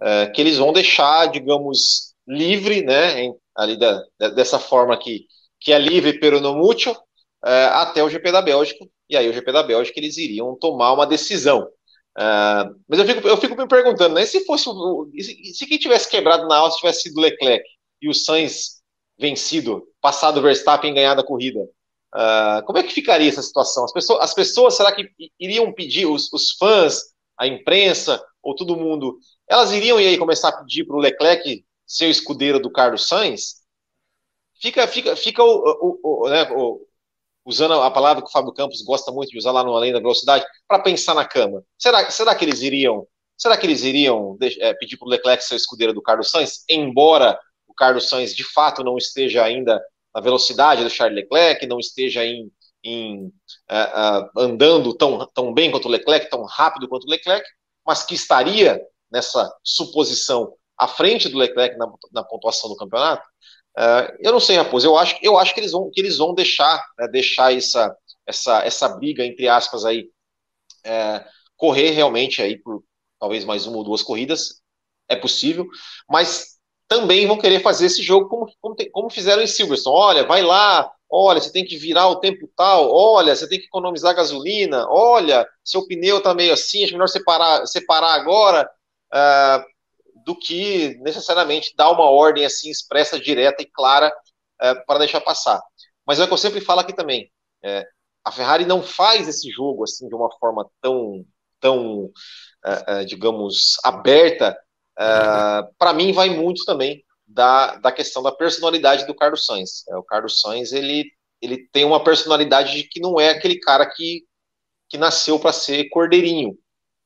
é, que eles vão deixar, digamos, livre, né, em, ali da, dessa forma que, que é livre pero no mútil, é, até o GP da Bélgica, e aí o GP da Bélgica eles iriam tomar uma decisão. É, mas eu fico, eu fico me perguntando, né, se fosse se, se quem tivesse quebrado na Áustria tivesse sido Leclerc e o Sainz vencido, passado o Verstappen e ganhado a corrida, Uh, como é que ficaria essa situação? As pessoas, as pessoas será que iriam pedir, os, os, fãs, a imprensa, ou todo mundo, elas iriam aí começar a pedir para o Leclerc ser o escudeiro do Carlos Sainz? Fica, fica, fica o, o, o, né, usando a palavra que o Fábio Campos gosta muito de usar lá no Além da Velocidade, para pensar na cama. Será, será que eles iriam, será que eles iriam é, pedir para o Leclerc ser o escudeiro do Carlos Sainz, embora o Carlos Sainz de fato não esteja ainda na velocidade do Charles Leclerc, não esteja em, em uh, uh, andando tão, tão bem quanto o Leclerc, tão rápido quanto o Leclerc, mas que estaria nessa suposição à frente do Leclerc na, na pontuação do campeonato. Uh, eu não sei, Raposo, eu acho, eu acho que eles vão, que eles vão deixar, né, deixar essa, essa, essa briga, entre aspas, aí, é, correr realmente aí por talvez mais uma ou duas corridas, é possível, mas também vão querer fazer esse jogo como, como, como, fizeram em Silverstone. Olha, vai lá, olha, você tem que virar o tempo tal, olha, você tem que economizar gasolina, olha, seu pneu está meio assim, é melhor separar, separar agora, uh, do que necessariamente dar uma ordem assim expressa, direta e clara uh, para deixar passar. Mas é o que eu sempre falo aqui também. É, a Ferrari não faz esse jogo assim de uma forma tão, tão uh, digamos, aberta Ah, para mim, vai muito também da, da questão da personalidade do Carlos Sainz. É, o Carlos Sainz ele, ele tem uma personalidade de que não é aquele cara que, que nasceu para ser cordeirinho,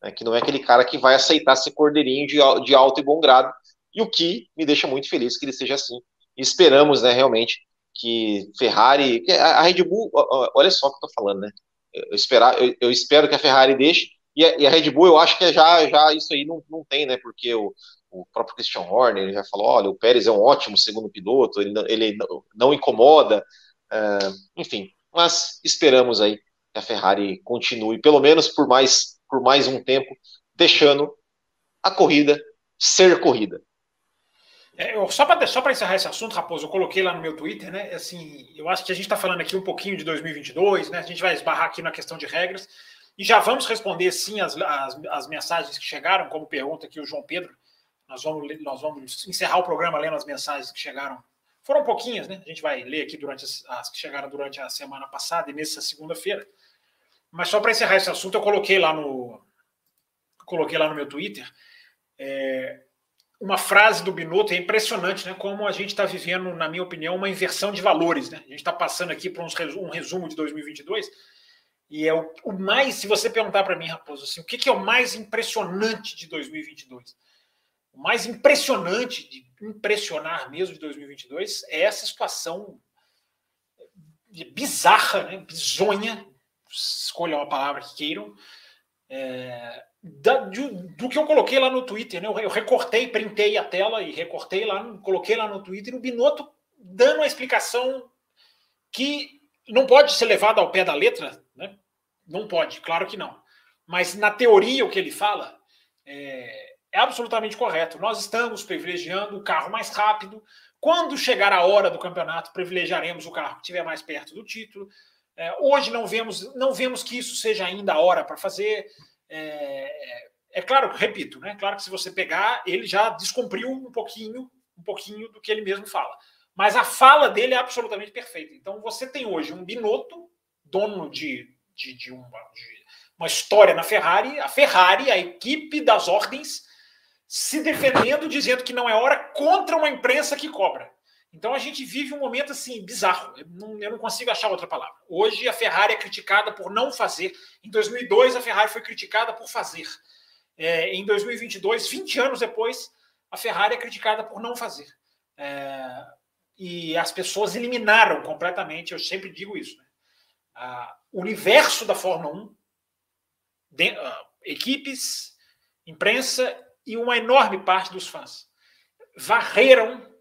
né, que não é aquele cara que vai aceitar ser cordeirinho de, de alto e bom grado, e o que me deixa muito feliz que ele seja assim. E esperamos, né, realmente, que Ferrari. A Red Bull, olha só o que eu tô falando, né? Eu, esperar, eu, eu espero que a Ferrari deixe, e a, e a, Red Bull, eu acho que já, já isso aí não, não tem, né? Porque o, o próprio Christian Horner já falou: olha, o Pérez é um ótimo segundo piloto, ele não, ele não incomoda, uh, enfim. Mas esperamos aí que a Ferrari continue, pelo menos por mais, por mais um tempo, deixando a corrida ser corrida. É, eu, só para só encerrar esse assunto, Raposo, eu coloquei lá no meu Twitter, né? Assim, eu acho que a gente está falando aqui um pouquinho de 2022, né? A gente vai esbarrar aqui na questão de regras. E já vamos responder, sim, as, as, as mensagens que chegaram, como pergunta aqui o João Pedro. Nós vamos, nós vamos encerrar o programa lendo as mensagens que chegaram. Foram pouquinhas, né? A gente vai ler aqui durante as, as que chegaram durante a semana passada e nessa segunda-feira. Mas só para encerrar esse assunto, eu coloquei lá no, coloquei lá no meu Twitter é, uma frase do Binotto. É impressionante, né? Como a gente está vivendo, na minha opinião, uma inversão de valores, né? A gente está passando aqui para um resumo de 2022 e é o, o mais, se você perguntar para mim, Raposo, assim, o que, que, é o mais impressionante de 2022? O mais impressionante, de impressionar mesmo de 2022, é essa situação bizarra, né? bizonha, escolham a palavra que queiram, é, da, do, do, que eu coloquei lá no Twitter. Né? Eu, eu recortei, printei a tela e recortei lá, coloquei lá no Twitter, o Binotto dando uma explicação que não pode ser levada ao pé da letra, né? Não pode, claro que não. Mas na teoria o que ele fala é, é absolutamente correto. Nós estamos privilegiando o carro mais rápido. Quando chegar a hora do campeonato, privilegiaremos o carro que estiver mais perto do título. É, hoje não vemos, não vemos que isso seja ainda a hora para fazer. É, é, claro, repito, né? Claro que se você pegar, ele já descumpriu um pouquinho, um pouquinho do que ele mesmo fala. Mas a fala dele é absolutamente perfeita. Então você tem hoje um Binotto, dono de de, de, uma, de uma história na Ferrari, a Ferrari, a equipe das ordens, se defendendo, dizendo que não é hora contra uma imprensa que cobra. Então a gente vive um momento assim bizarro. Eu não, eu não, consigo achar outra palavra. Hoje a Ferrari é criticada por não fazer. Em 2002 a Ferrari foi criticada por fazer. É, em 2022, 20 anos depois, a Ferrari é criticada por não fazer. É, e as pessoas eliminaram completamente. Eu sempre digo isso. Né? o universo da Fórmula 1, de, uh, equipes, imprensa e uma enorme parte dos fãs varreram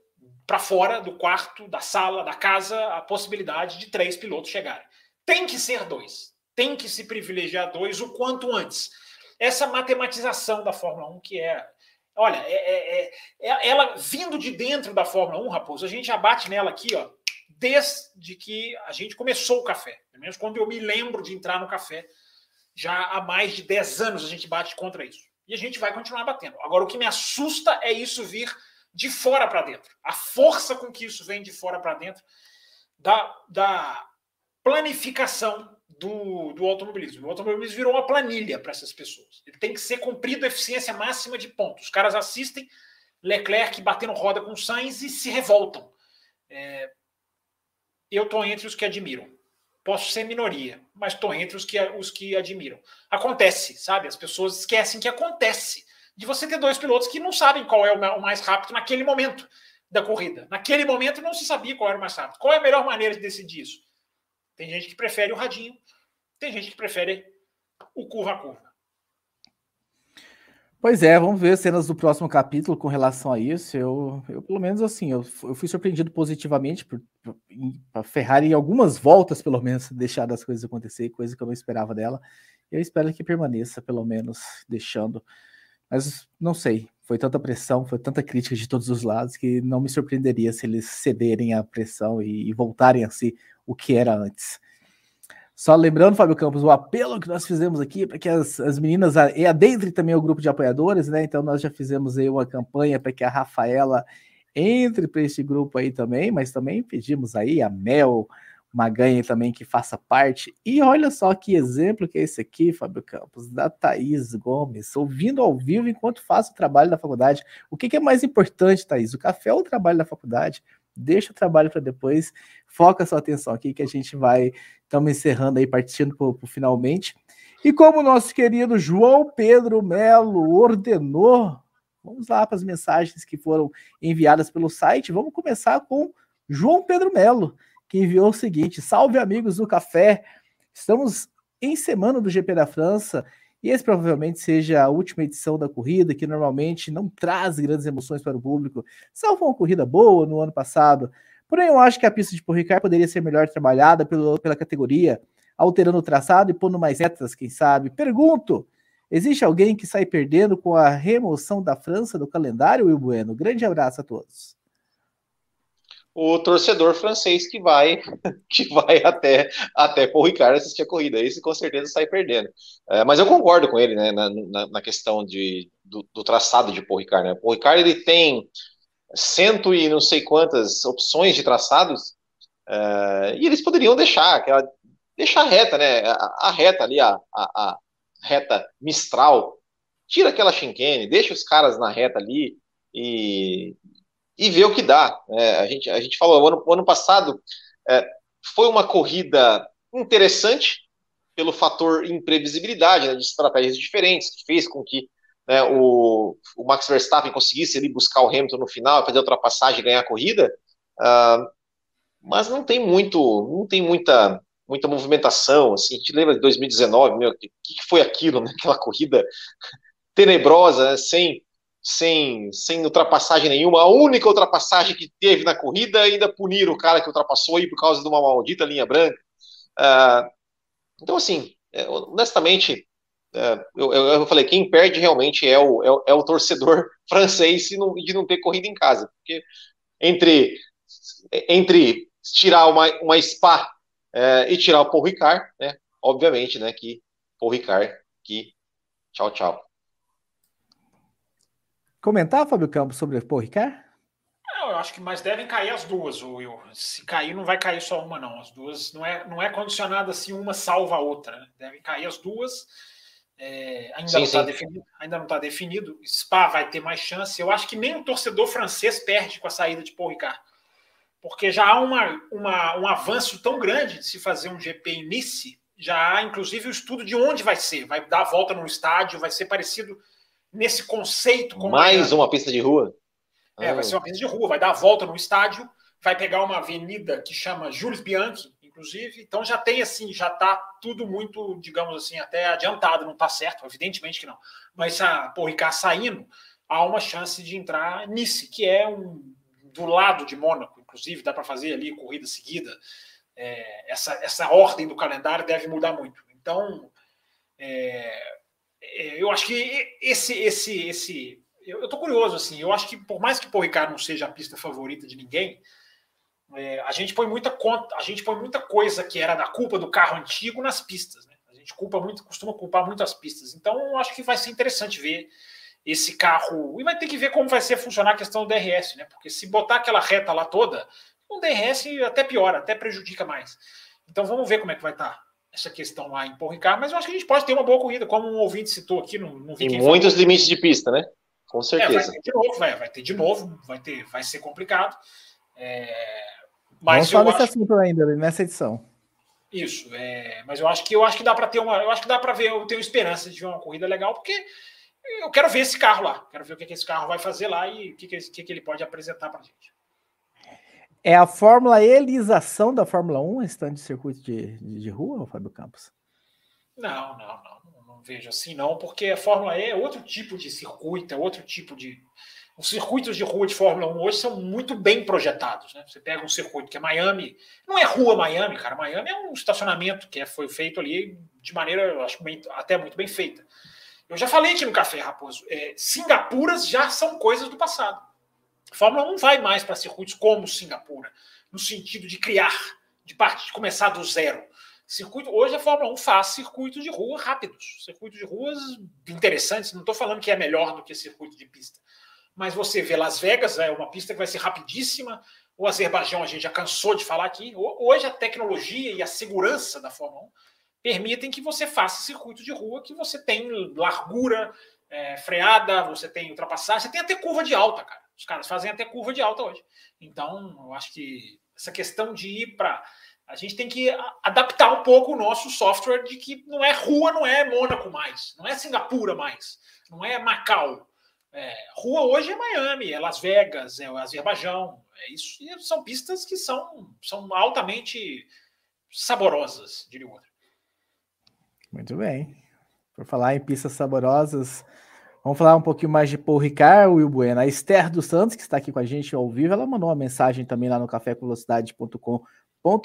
para fora do quarto, da sala, da casa, a possibilidade de três pilotos chegarem. Tem que ser dois. Tem que se privilegiar dois o quanto antes. Essa matematização da Fórmula 1 que é. Olha, é, é, é, é ela vindo de dentro da Fórmula 1, Raposo, a gente abate nela aqui, ó, desde que a gente começou o café. Pelo menos quando eu me lembro de entrar no café, já há mais de 10 anos a gente bate contra isso. E a gente vai continuar batendo. Agora, o que me assusta é isso vir de fora para dentro. A força com que isso vem de fora para dentro da, da planificação do, do automobilismo. O automobilismo virou uma planilha para essas pessoas. Ele tem que ser cumprido a eficiência máxima de pontos. Os caras assistem Leclerc batendo roda com Sainz e se revoltam. É, eu estou entre os que admiram. Posso ser minoria, mas estou entre os que, os que admiram. Acontece, sabe? As pessoas esquecem que acontece de você ter dois pilotos que não sabem qual é o mais rápido naquele momento da corrida. Naquele momento não se sabia qual era o mais rápido. Qual é a melhor maneira de decidir isso? Tem gente que prefere o radinho, tem gente que prefere o curva a curva. Pois é, vamos ver cenas do próximo capítulo com relação a isso. Eu, eu pelo menos assim, eu, eu fui surpreendido positivamente por, por Ferrari em algumas voltas, pelo menos, deixar as coisas acontecer, coisa que eu não esperava dela. Eu espero que permaneça, pelo menos, deixando mas não sei, foi tanta pressão, foi tanta crítica de todos os lados que não me surpreenderia se eles cederem à pressão e, e voltarem a ser o que era antes. Só lembrando, Fábio Campos, o apelo que nós fizemos aqui para que as, as meninas e adentre também o grupo de apoiadores, né? Então nós já fizemos aí uma campanha para que a Rafaela entre para esse grupo aí também, mas também pedimos aí a Mel, Maganha também que faça parte. E olha só que exemplo que é esse aqui, Fábio Campos, da Thaís Gomes, ouvindo ao vivo enquanto faço o trabalho da faculdade. O que, que é mais importante, Thaís? O café ou o trabalho da faculdade? Deixa o trabalho para depois, foca sua atenção aqui que a gente vai, estamos encerrando aí, partindo para o finalmente. E como o nosso querido João Pedro Melo ordenou, vamos lá para as mensagens que foram enviadas pelo site. Vamos começar com João Pedro Melo que enviou o seguinte: Salve amigos do café! Estamos em semana do GP da França e esse provavelmente seja a última edição da corrida, que normalmente não traz grandes emoções para o público, salvo uma corrida boa no ano passado. Porém, eu acho que a pista de Paul Ricard poderia ser melhor trabalhada pelo, pela categoria, alterando o traçado e pondo mais retas, quem sabe. Pergunto: existe alguém que sai perdendo com a remoção da França do calendário, Will Bueno? Grande abraço a todos o torcedor francês que vai que vai até até Paul Ricard assistir a corrida. Esse com certeza sai perdendo. É, mas eu concordo com ele né, na, na, questão de, do, do, traçado de Paul Ricard. Né? Paul Ricard ele tem cento e não sei quantas opções de traçados é, e eles poderiam deixar aquela deixar reta, né? A, a reta ali, a, a, a, reta Mistral, tira aquela chinquene, deixa os caras na reta ali e e ver o que dá. É, a, gente, a gente falou, o ano, ano passado é, foi uma corrida interessante pelo fator imprevisibilidade, né, de estratégias diferentes, que fez com que né, o, o, Max Verstappen conseguisse buscar o Hamilton no final, fazer a ultrapassagem e ganhar a corrida, uh, mas não tem muito, não tem muita, muita movimentação, assim, a gente lembra de 2019, meu, o que, que foi aquilo, né, aquela corrida tenebrosa, né, sem sem, sem ultrapassagem nenhuma. A única ultrapassagem que teve na corrida ainda puniram o cara que ultrapassou aí por causa de uma maldita linha branca. Uh, então, assim, é, honestamente, é, eu, eu, falei, quem perde realmente é o, é, o, é o torcedor francês de não, de não ter corrida em casa. Porque entre, entre tirar uma, uma Spa é, e tirar o Paul Ricard, né, obviamente, né, que Paul Ricard, que tchau, tchau comentar, Fábio Campos, sobre o Paul Ricard? Eu acho que mais devem cair as duas, Will. Se cair, não vai cair só uma, não. As duas não é, não é condicionado assim, uma salva a outra. Né? Devem cair as duas. É, ainda, sim, não está definido, ainda não está definido. Spa vai ter mais chance. Eu acho que nem o torcedor francês perde com a saída de Paul Ricard. Porque já há uma, uma, um avanço tão grande de se fazer um GP em Nice. Já há, inclusive, o estudo de onde vai ser. Vai dar a volta no estádio, vai ser parecido nesse conceito. mais uma pista de rua? É, ah. vai ser uma pista de rua, vai dar a volta no estádio, vai pegar uma avenida que chama Jules Bianchi, inclusive. Então já tem assim, já está tudo muito, digamos assim, até adiantado, não está certo, evidentemente que não. Mas a Porricá saindo, há uma chance de entrar Nice, que é um do lado de Mônaco, inclusive dá para fazer ali corrida seguida. É, essa, essa ordem do calendário deve mudar muito. Então, é eu acho que esse esse esse eu, estou curioso, assim. Eu acho que, por mais que o Ricardo não seja a pista favorita de ninguém, é, a gente põe muita conta, a gente põe muita coisa que era da culpa do carro antigo nas pistas, né? A gente culpa muito, costuma culpar muito as pistas. Então, acho que vai ser interessante ver esse carro. E vai ter que ver como vai ser funcionar a questão do DRS, né? Porque se botar aquela reta lá toda, o DRS até piora, até prejudica mais. Então vamos ver como é que vai estar tá essa questão lá em Paul Ricard, mas eu acho que a gente pode ter uma boa corrida, como um ouvinte citou aqui, não, não vi E muitos falou. limites de pista, né? Com certeza. É, vai ter de novo, vai, vai ter de novo, vai, ter, vai ser complicado. É, mas Vamos falar desse assunto ainda nessa edição. Isso, é, mas eu acho que eu acho que dá para ter uma, eu acho que dá para ver, eu tenho esperança de ver uma corrida legal, porque eu quero ver esse carro lá, quero ver o que, que esse carro vai fazer lá e o que, que, que, que ele pode apresentar para gente. É a Fórmula Elização da Fórmula 1, esse de circuito de, de, de rua, Fábio Campos? Não, não, não vejo assim, não, porque a Fórmula E é outro tipo de circuito, é outro tipo de. Os circuitos de rua de Fórmula 1 hoje são muito bem projetados. Né? Você pega um circuito que é Miami, não é rua Miami, cara. Miami é um estacionamento que é, foi feito ali de maneira, acho bem, até muito bem feita. Eu já falei aqui no Café Raposo, é, Singapuras já são coisas do passado. A Fórmula 1 vai mais para circuitos como Singapura, no sentido de criar, de, partir, de começar do zero. Circuito, hoje a Fórmula 1 faz circuitos de rua rápidos, circuitos de ruas interessantes. Não estou falando que é melhor do que circuito de pista, mas você vê Las Vegas, é uma pista que vai ser rapidíssima. O Azerbaijão, a gente já cansou de falar aqui. Hoje a tecnologia e a segurança da Fórmula 1 permitem que você faça circuito de rua que você tem largura, é, freada, você tem ultrapassagem, você tem até curva de alta, cara. Os caras fazem até curva de alta hoje. Então, eu acho que essa questão de ir para a gente tem que adaptar um pouco o nosso software de que não é rua, não é Mônaco mais, não é Singapura mais, não é Macau. É, rua hoje é Miami, é Las Vegas, é o Azerbaijão. É isso, e são pistas que são, são altamente saborosas, diria o outro. Muito bem. Por falar em pistas saborosas, vamos falar um pouquinho mais de Paul Ricard, Will Bueno. A Esther dos Santos, que está aqui com a gente ao vivo, ela mandou uma mensagem também lá no cafévelocidade.com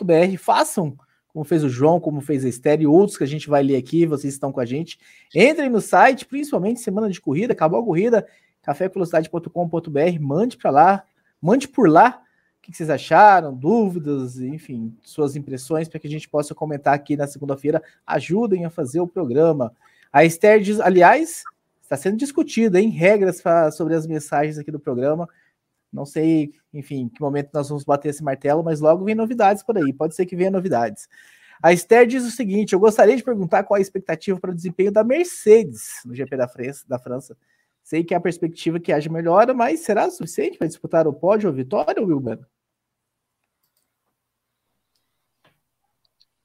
br Façam como fez o João, como fez a Esther e outros que a gente vai ler aqui, vocês estão com a gente. Entrem no site, principalmente semana de corrida, acabou a corrida, cafévelocidade.com.br, mande para lá, mande por lá o que vocês acharam, dúvidas, enfim, suas impressões, para que a gente possa comentar aqui na segunda-feira. Ajudem a fazer o programa. A Esther diz, aliás, está sendo discutida em regras pra, sobre as mensagens aqui do programa. Não sei, enfim, que momento nós vamos bater esse martelo, mas logo vem novidades por aí. Pode ser que venha novidades. A Esther diz o seguinte: eu gostaria de perguntar qual a expectativa para o desempenho da Mercedes no GP da França. Da França. Sei que a perspectiva que haja melhora, mas será suficiente para disputar o pódio ou vitória, Wilber?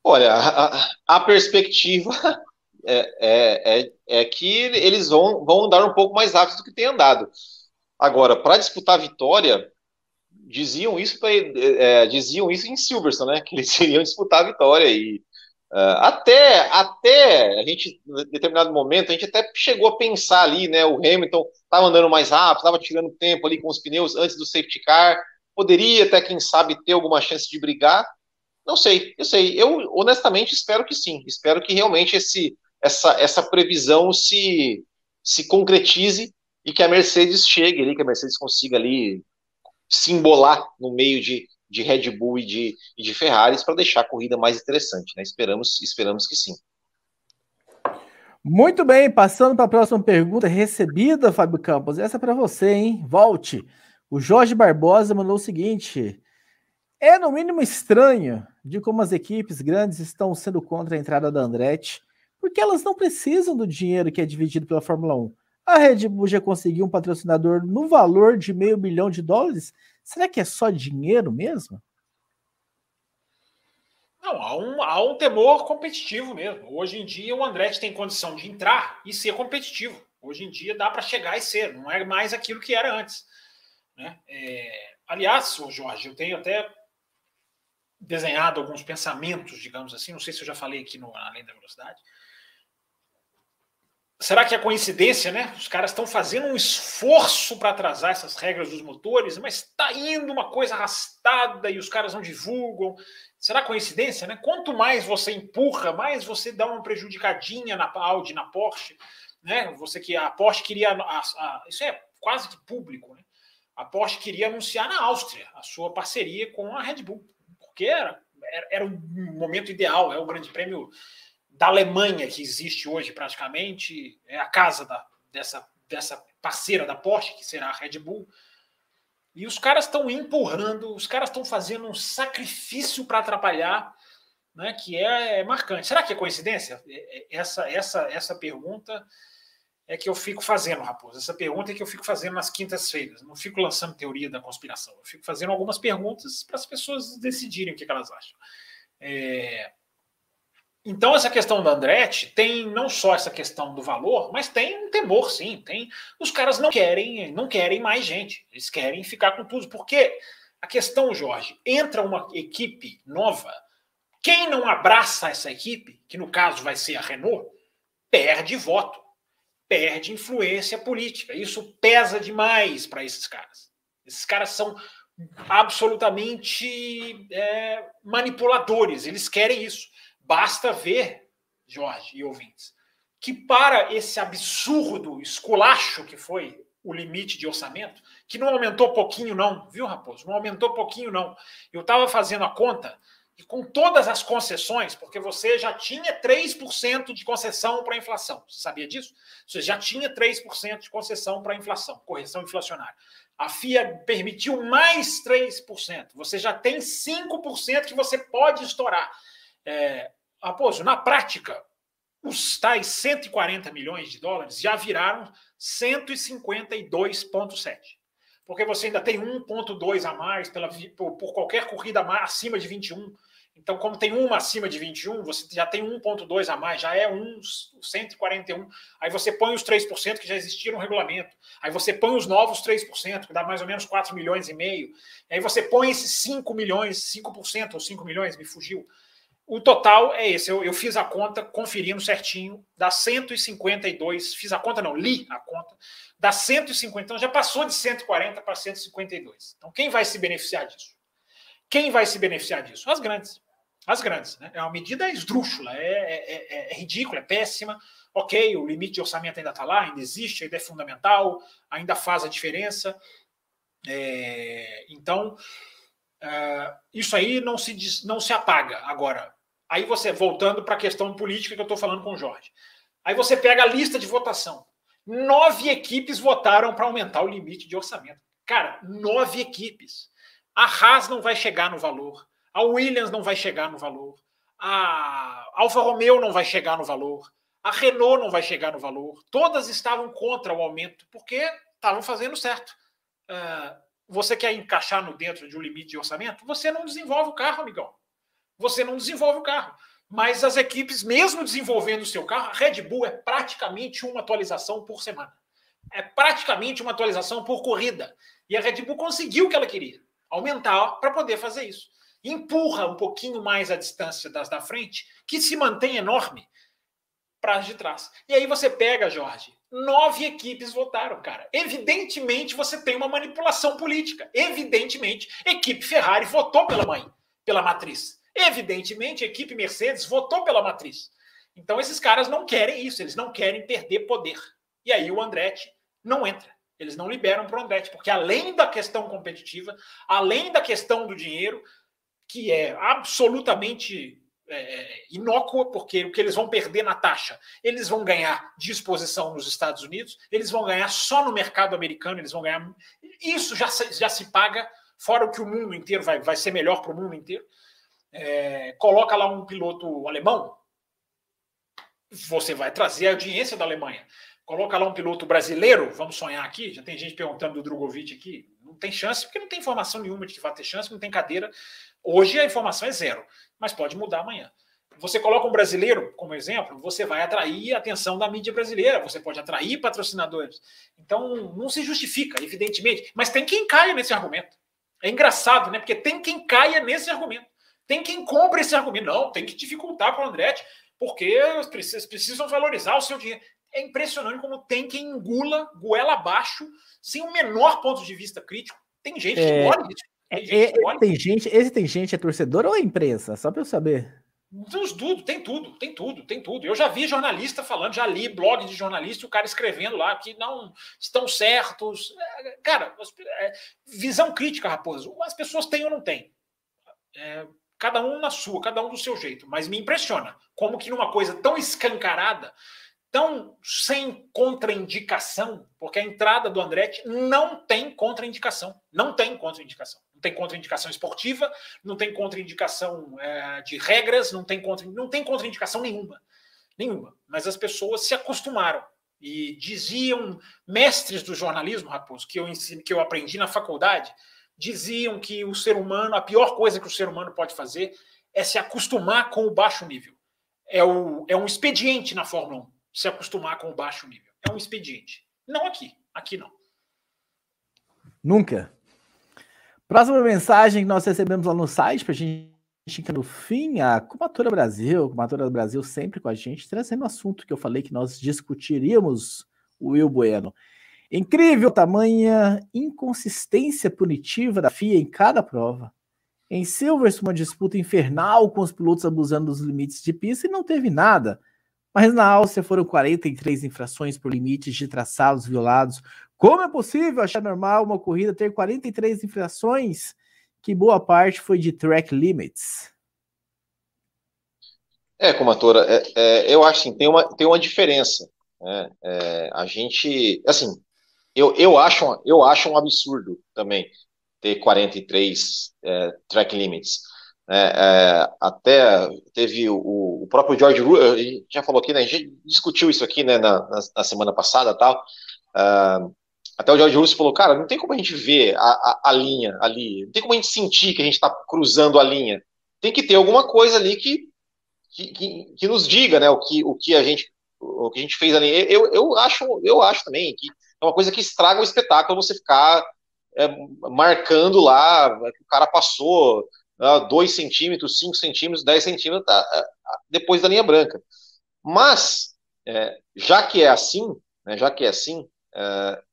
Olha, a, a perspectiva é, é, é, é, que eles vão, vão andar um pouco mais rápido do que tem andado. Agora, para disputar a vitória, diziam isso pra, é, diziam isso em Silverstone, né? Que eles iriam disputar a vitória e uh, até até a gente em determinado momento a gente até chegou a pensar ali, né? O Hamilton estava andando mais rápido, estava tirando tempo ali com os pneus antes do safety car, poderia até quem sabe ter alguma chance de brigar. Não sei, eu sei. Eu honestamente espero que sim. Espero que realmente esse essa essa previsão se se concretize e que a Mercedes chegue ali, que a Mercedes consiga ali se embolar no meio de, de Red Bull e de, e de Ferraris para deixar a corrida mais interessante, né? Esperamos, esperamos que sim. Muito bem, passando para a próxima pergunta recebida, Fábio Campos. Essa é para você, hein? Volte. O Jorge Barbosa mandou o seguinte: é no mínimo estranho de como as equipes grandes estão sendo contra a entrada da Andretti, porque elas não precisam do dinheiro que é dividido pela Fórmula 1. A Red Bull já conseguiu um patrocinador no valor de meio bilhão de dólares. Será que é só dinheiro mesmo? Não, há um, há um temor competitivo mesmo. Hoje em dia o Andretti tem condição de entrar e ser competitivo. Hoje em dia dá para chegar e ser, não é mais aquilo que era antes. Né? É, aliás, Jorge, eu tenho até desenhado alguns pensamentos, digamos assim, não sei se eu já falei aqui no Além da Velocidade. Será que é coincidência, né? Os caras estão fazendo um esforço para atrasar essas regras dos motores, mas está indo uma coisa arrastada e os caras não divulgam. Será coincidência, né? Quanto mais você empurra, mais você dá uma prejudicadinha na Audi, na Porsche, né? Você que a Porsche queria, a, a, isso é quase que público, né? A Porsche queria anunciar na Áustria a sua parceria com a Red Bull, porque era, era, era um momento ideal, é o Grande Prêmio da Alemanha que existe hoje praticamente, é a casa da, dessa, dessa parceira da Porsche, que será a Red Bull. E os caras estão empurrando, os caras estão fazendo um sacrifício para atrapalhar, né, que é, é, marcante. Será que é coincidência? É, é, essa, essa, essa pergunta é que eu fico fazendo, Raposo. Essa pergunta é que eu fico fazendo nas quintas-feiras. Não fico lançando teoria da conspiração. Eu fico fazendo algumas perguntas para as pessoas decidirem o que, que elas acham. É... Então, essa questão da Andretti tem não só essa questão do valor, mas tem um temor, sim. Tem Os caras não querem, não querem mais gente. Eles querem ficar com tudo. Porque a questão, Jorge, entra uma equipe nova. Quem não abraça essa equipe, que no caso vai ser a Renault, perde voto, perde influência política. Isso pesa demais para esses caras. Esses caras são absolutamente é, manipuladores. Eles querem isso. Basta ver, Jorge e ouvintes, que para esse absurdo esculacho que foi o limite de orçamento, que não aumentou pouquinho, não, viu, Raposo? Não aumentou pouquinho, não. Eu estava fazendo a conta e com todas as concessões, porque você já tinha 3% de concessão para a inflação. Você sabia disso? Você já tinha 3% de concessão para a inflação, correção inflacionária. A FIA permitiu mais 3%. Você já tem 5% que você pode estourar. É, Raposo, na prática, os tais 140 milhões de dólares já viraram 152,7. Porque você ainda tem 1,2 a mais pela, por, por qualquer corrida acima de 21. Então, como tem uma acima de 21, você já tem 1,2 a mais, já é uns 141. Aí você põe os 3% que já existiram no regulamento. Aí você põe os novos 3%, que dá mais ou menos 4 milhões e meio. Aí você põe esses 5 milhões, 5% ou 5 milhões, me fugiu. O total é esse. Eu, eu, fiz a conta, conferindo certinho, dá 152. Fiz a conta, não, li a conta. Dá 150. Então já passou de 140 para 152. Então quem vai se beneficiar disso? Quem vai se beneficiar disso? As grandes. As grandes. Né? É uma medida esdrúxula, é, é, é, é ridícula, é péssima. Ok, o limite de orçamento ainda está lá, ainda existe, ainda é fundamental, ainda faz a diferença. É, então, Uh, isso aí não se, não se apaga. Agora, aí você, voltando para a questão política que eu estou falando com o Jorge, aí você pega a lista de votação. Nove equipes votaram para aumentar o limite de orçamento. Cara, nove equipes. A Haas não vai chegar no valor, a Williams não vai chegar no valor, a Alfa Romeo não vai chegar no valor, a Renault não vai chegar no valor. Todas estavam contra o aumento porque estavam fazendo certo. Uh, você quer encaixar no dentro de um limite de orçamento, você não desenvolve o carro, amigão. Você não desenvolve o carro. Mas as equipes, mesmo desenvolvendo o seu carro, a Red Bull é praticamente uma atualização por semana. É praticamente uma atualização por corrida. E a Red Bull conseguiu o que ela queria, aumentar para poder fazer isso. Empurra um pouquinho mais a distância das da frente, que se mantém enorme, para as de trás. E aí você pega, Jorge, nove equipes votaram, cara. Evidentemente você tem uma manipulação política. Evidentemente, equipe Ferrari votou pela mãe, pela matriz. Evidentemente, a equipe Mercedes votou pela matriz. Então esses caras não querem isso, eles não querem perder poder. E aí o Andretti não entra. Eles não liberam para o Andretti, porque além da questão competitiva, além da questão do dinheiro, que é absolutamente é, é, inócua, porque o que eles vão perder na taxa, eles vão ganhar de exposição nos Estados Unidos, eles vão ganhar só no mercado americano, eles vão ganhar Isso já, já se paga, fora o que o mundo inteiro vai, vai ser melhor para o mundo inteiro. É, coloca lá um piloto alemão, você vai trazer a audiência da Alemanha. Coloca lá um piloto brasileiro, vamos sonhar aqui, já tem gente perguntando do Drogovic aqui, não tem chance, porque não tem informação nenhuma de que vai ter chance, não tem cadeira. Hoje a informação é zero, mas pode mudar amanhã. Você coloca um brasileiro como exemplo, você vai atrair a atenção da mídia brasileira, você pode atrair patrocinadores. Então, não se justifica, evidentemente, mas tem quem caia nesse argumento. É engraçado, né? Porque tem quem caia nesse argumento. Tem quem compra esse argumento. Não, tem que dificultar para o Andretti, porque precisam, precisam valorizar o seu dinheiro. É impressionante como tem quem engula, goela abaixo, sem o menor ponto de vista crítico. Tem gente que é, olha isso. Tem gente, é, olha. tem gente, esse tem gente é torcedor ou é imprensa? Só para eu saber. Dos tudo, tem tudo, tem tudo, tem tudo. Eu já vi jornalista falando, já li blog de jornalista, o cara escrevendo lá que não estão certos. É, cara, é, visão crítica, Raposo. As pessoas têm ou não têm. É, cada um na sua, cada um do seu jeito. Mas me impressiona como que numa coisa tão escancarada, tão sem contraindicação, porque a entrada do Andretti não tem contraindicação. Não tem contraindicação tem contraindicação esportiva, não tem contraindicação é, de regras, não tem, contra, não tem contraindicação nenhuma. Nenhuma. Mas as pessoas se acostumaram. E diziam, mestres do jornalismo, Raposo, que eu, ensino, que eu aprendi na faculdade, diziam que o ser humano, a pior coisa que o ser humano pode fazer é se acostumar com o baixo nível. É, o, é um expediente na Fórmula 1, se acostumar com o baixo nível. É um expediente. Não aqui. Aqui não. Nunca. Próxima mensagem que nós recebemos lá no site, para a gente chegar no fim, a Cumatura Brasil, Cumatura Brasil sempre com a gente, trazendo o assunto que eu falei que nós discutiríamos, o Will Bueno. Incrível tamanha inconsistência punitiva da FIA em cada prova. Em Silverstone, uma disputa infernal com os pilotos abusando dos limites de pista e não teve nada. Mas na Áustria foram 43 infrações por limites de traçados violados, como é possível achar normal uma corrida ter 43 infrações, que boa parte foi de track limits? É, comatora, é, é, eu acho assim, tem uma, tem uma diferença. Né? É, a gente, assim, eu, eu, acho, eu acho um absurdo também ter 43 é, track limits. Né? É, até teve o, o próprio George Russell, a gente já falou aqui, né, a gente discutiu isso aqui né, na, na, na semana passada tal. Uh, até o George Russell falou, cara, não tem como a gente ver a, a, a linha ali, não tem como a gente sentir que a gente está cruzando a linha. Tem que ter alguma coisa ali que, que, que, que, nos diga, né, o que, o que a gente o que a gente fez ali. Eu, eu acho, eu acho também que é uma coisa que estraga o espetáculo você ficar é, marcando lá o cara passou 2 uh, centímetros, 5 centímetros, 10 centímetros tá, uh, depois da linha branca. Mas, é, já que é assim, né, já que é assim, uh,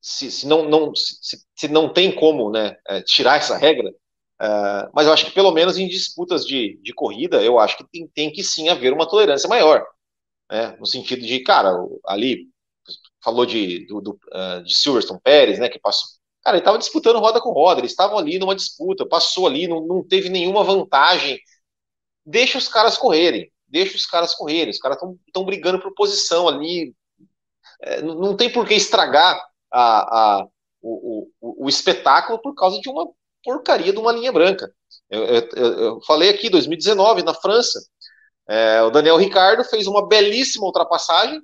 se, se não, não, se, se, não tem como né, é, tirar essa regra, uh, mas eu acho que pelo menos em disputas de, de corrida, eu acho que tem, tem que sim haver uma tolerância maior, né, no sentido de, cara, ali falou de, do, do uh, de Silverstone Pérez, né, que passou, cara, ele estava disputando roda com roda, eles estavam ali numa disputa, passou ali, não, não teve nenhuma vantagem, deixa os caras correrem, deixa os caras correrem, os caras estão brigando por posição ali, é, não tem por que estragar a, a, o, o, o, espetáculo por causa de uma porcaria de uma linha branca. Eu, eu, eu falei aqui, 2019, na França, é, o Daniel Ricardo fez uma belíssima ultrapassagem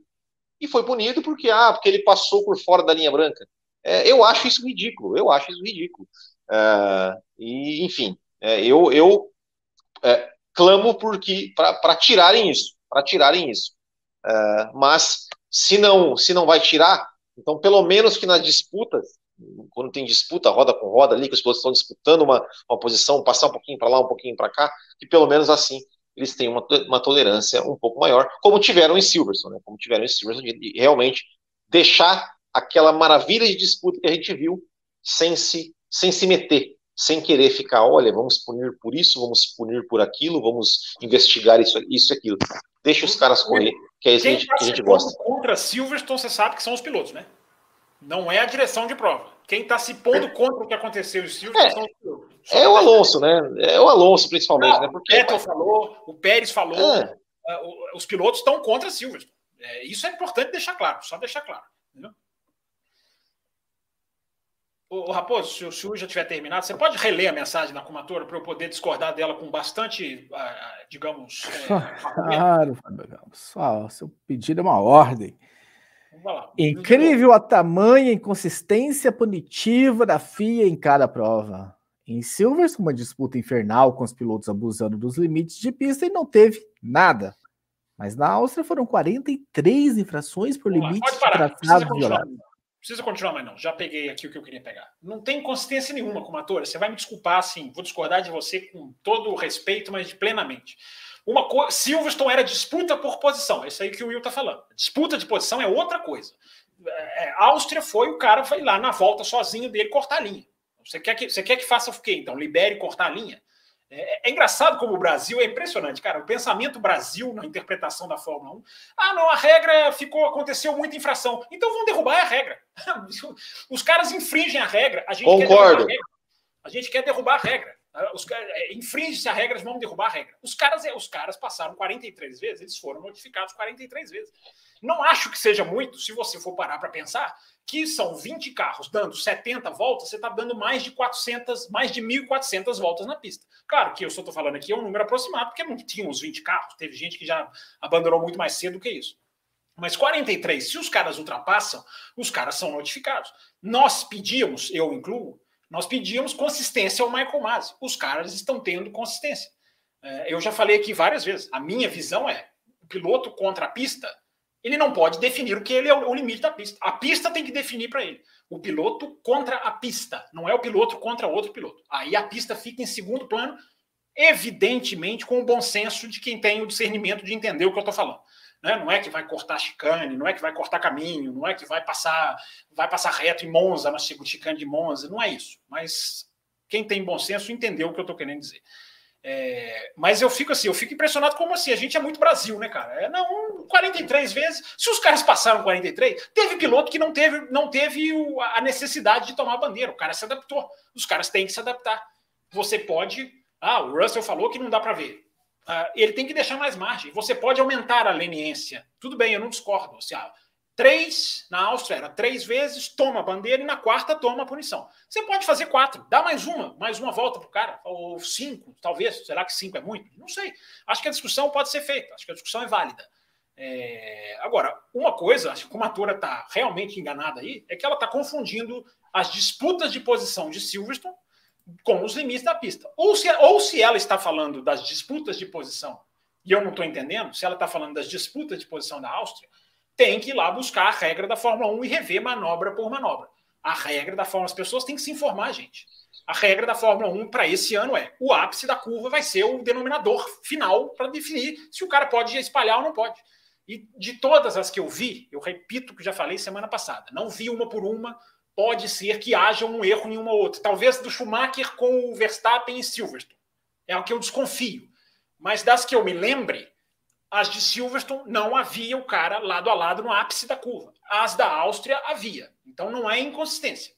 e foi punido porque, ah, porque ele passou por fora da linha branca. É, eu acho isso ridículo, eu acho isso ridículo. É, e, enfim, é, eu, eu é, clamo porque para tirarem isso, para tirarem isso. É, mas se não, se não vai tirar, então, pelo menos que nas disputas, quando tem disputa roda com roda ali, que os pilotos estão disputando uma, uma posição, passar um pouquinho para lá, um pouquinho para cá, que pelo menos assim eles têm uma, uma tolerância um pouco maior, como tiveram em Silverstone, né? como tiveram em Silverstone, de, realmente deixar aquela maravilha de disputa que a gente viu sem se, sem se meter, sem querer ficar, olha, vamos punir por isso, vamos punir por aquilo, vamos investigar isso, isso e aquilo. Deixa os caras correr, que é isso Quem que a gente gosta. Contra Silverstone, você sabe que são os pilotos, né? Não é a direção de prova. Quem está se pondo contra o que aconteceu em Silverstone é, são os pilotos. É o Alonso, né? É o Alonso, principalmente, Não, né? Porque... O Vettel falou, o Pérez falou, é. uh, os pilotos estão contra Silverstone. É, isso é importante deixar claro, só deixar claro. Entendeu? Ô, Raposo, se o senhor já tiver terminado, você pode reler a mensagem da Comatora para eu poder discordar dela com bastante, ah, ah, digamos. É, claro, Fábio Campos. seu pedido é uma ordem. Incrível a tamanha inconsistência punitiva da FIA em cada prova. Em Silverstone, uma disputa infernal com os pilotos abusando dos limites de pista e não teve nada. Mas na Áustria foram 43 infrações por limite de traçado violado. Precisa continuar, mas não. Já peguei aqui o que eu queria pegar. Não tem consistência nenhuma com a Você vai me desculpar, assim. Vou discordar de você com todo o respeito, mas plenamente. Uma coisa, Silverstone era disputa por posição. É isso aí que o Will está falando. Disputa de posição é outra coisa. É, é, Áustria foi o cara foi lá na volta sozinho dele cortar a linha. Você quer que você quer que faça o quê? Então libere cortar a linha. É, é, engraçado como o Brasil é impressionante, cara. O pensamento Brasil na interpretação da Fórmula 1. Ah, não, a regra ficou, aconteceu muita infração. Então vão derrubar a regra. Os caras infringem a regra. A gente Concordo. Quer a, a gente quer derrubar a regra. Os, é, infringe-se a regra, vão derrubar a regra. Os caras, é, os caras passaram 43 vezes, eles foram notificados 43 vezes. Não acho que seja muito, se você for parar para pensar, que são 20 carros dando 70 voltas, você está dando mais de 400, mais de 1.400 voltas na pista. Claro que eu só estou falando aqui é um número aproximado, porque não tinha os 20 carros, teve gente que já abandonou muito mais cedo que isso. Mas 43, se os caras ultrapassam, os caras são notificados. Nós pedíamos, eu incluo, nós pedíamos consistência ao Michael Masi. Os caras estão tendo consistência. É, eu já falei aqui várias vezes. A minha visão é: o piloto contra a pista, ele não pode definir o que ele é o limite da pista. A pista tem que definir para ele. O piloto contra a pista, não é o piloto contra outro piloto. Aí a pista fica em segundo plano, evidentemente com o bom senso de quem tem o discernimento de entender o que eu estou falando. Né? Não é que vai cortar chicane, não é que vai cortar caminho, não é que vai passar, vai passar reto em Monza, na chicane de Monza, não é isso. Mas quem tem bom senso entendeu o que eu estou querendo dizer. É, mas eu fico assim, eu fico impressionado como assim, a gente é muito Brasil, né, cara? É, não, 43 vezes. Se os caras passaram 43, teve piloto que não teve, não teve o, a necessidade de tomar bandeira. O cara se adaptou. Os caras têm que se adaptar. Você pode. Ah, o Russell falou que não dá para ver. Uh, ele tem que deixar mais margem. Você pode aumentar a leniência. Tudo bem, eu não discordo. Se, ah, três, na Áustria era três vezes, toma a bandeira e na quarta toma a punição. Você pode fazer quatro, dá mais uma, mais uma volta para o cara, ou cinco, talvez. Será que cinco é muito? Não sei. Acho que a discussão pode ser feita, acho que a discussão é válida. É... Agora, uma coisa, acho que como a Tora está realmente enganada aí, é que ela está confundindo as disputas de posição de Silverstone com os limites da pista. Ou se, ou se ela está falando das disputas de posição, e eu não estou entendendo, se ela está falando das disputas de posição da Áustria, tem que ir lá buscar a regra da Fórmula 1 e rever manobra por manobra. A regra da Fórmula 1, as pessoas têm que se informar, gente. A regra da Fórmula 1 para esse ano é: o ápice da curva vai ser o denominador final para definir se o cara pode espalhar ou não pode. E de todas as que eu vi, eu repito o que já falei semana passada, não vi uma por uma, pode ser que haja um erro em uma ou outra. Talvez do Schumacher com o Verstappen e Silverstone. É o que eu desconfio. Mas das que eu me lembre, as de Silverstone não havia o cara lado a lado no ápice da curva. As da Áustria havia. Então não é inconsistência.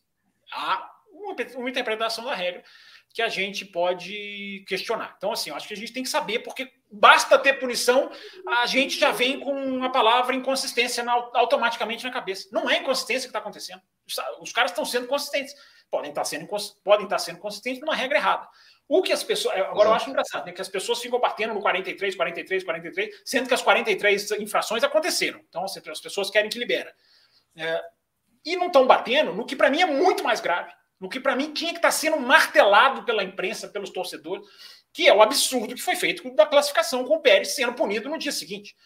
Há uma interpretação da regra que a gente pode questionar. Então, assim, eu acho que a gente tem que saber, porque basta ter punição, a gente já vem com a palavra inconsistência na, automaticamente na cabeça. Não é inconsistência que está acontecendo. Os caras estão sendo consistentes. Podem estar sendo, podem estar sendo consistentes numa regra errada. O que as pessoas. Agora, eu acho engraçado, né? Que as pessoas ficam batendo no 43, 43, 43, sendo que as 43 infrações aconteceram. Então, as pessoas querem que libera. É, e não estão batendo no que, para mim, é muito mais grave no que para mim tinha que estar tá sendo martelado pela imprensa, pelos torcedores, que é o absurdo que foi feito da classificação com o Pérez sendo punido no dia seguinte.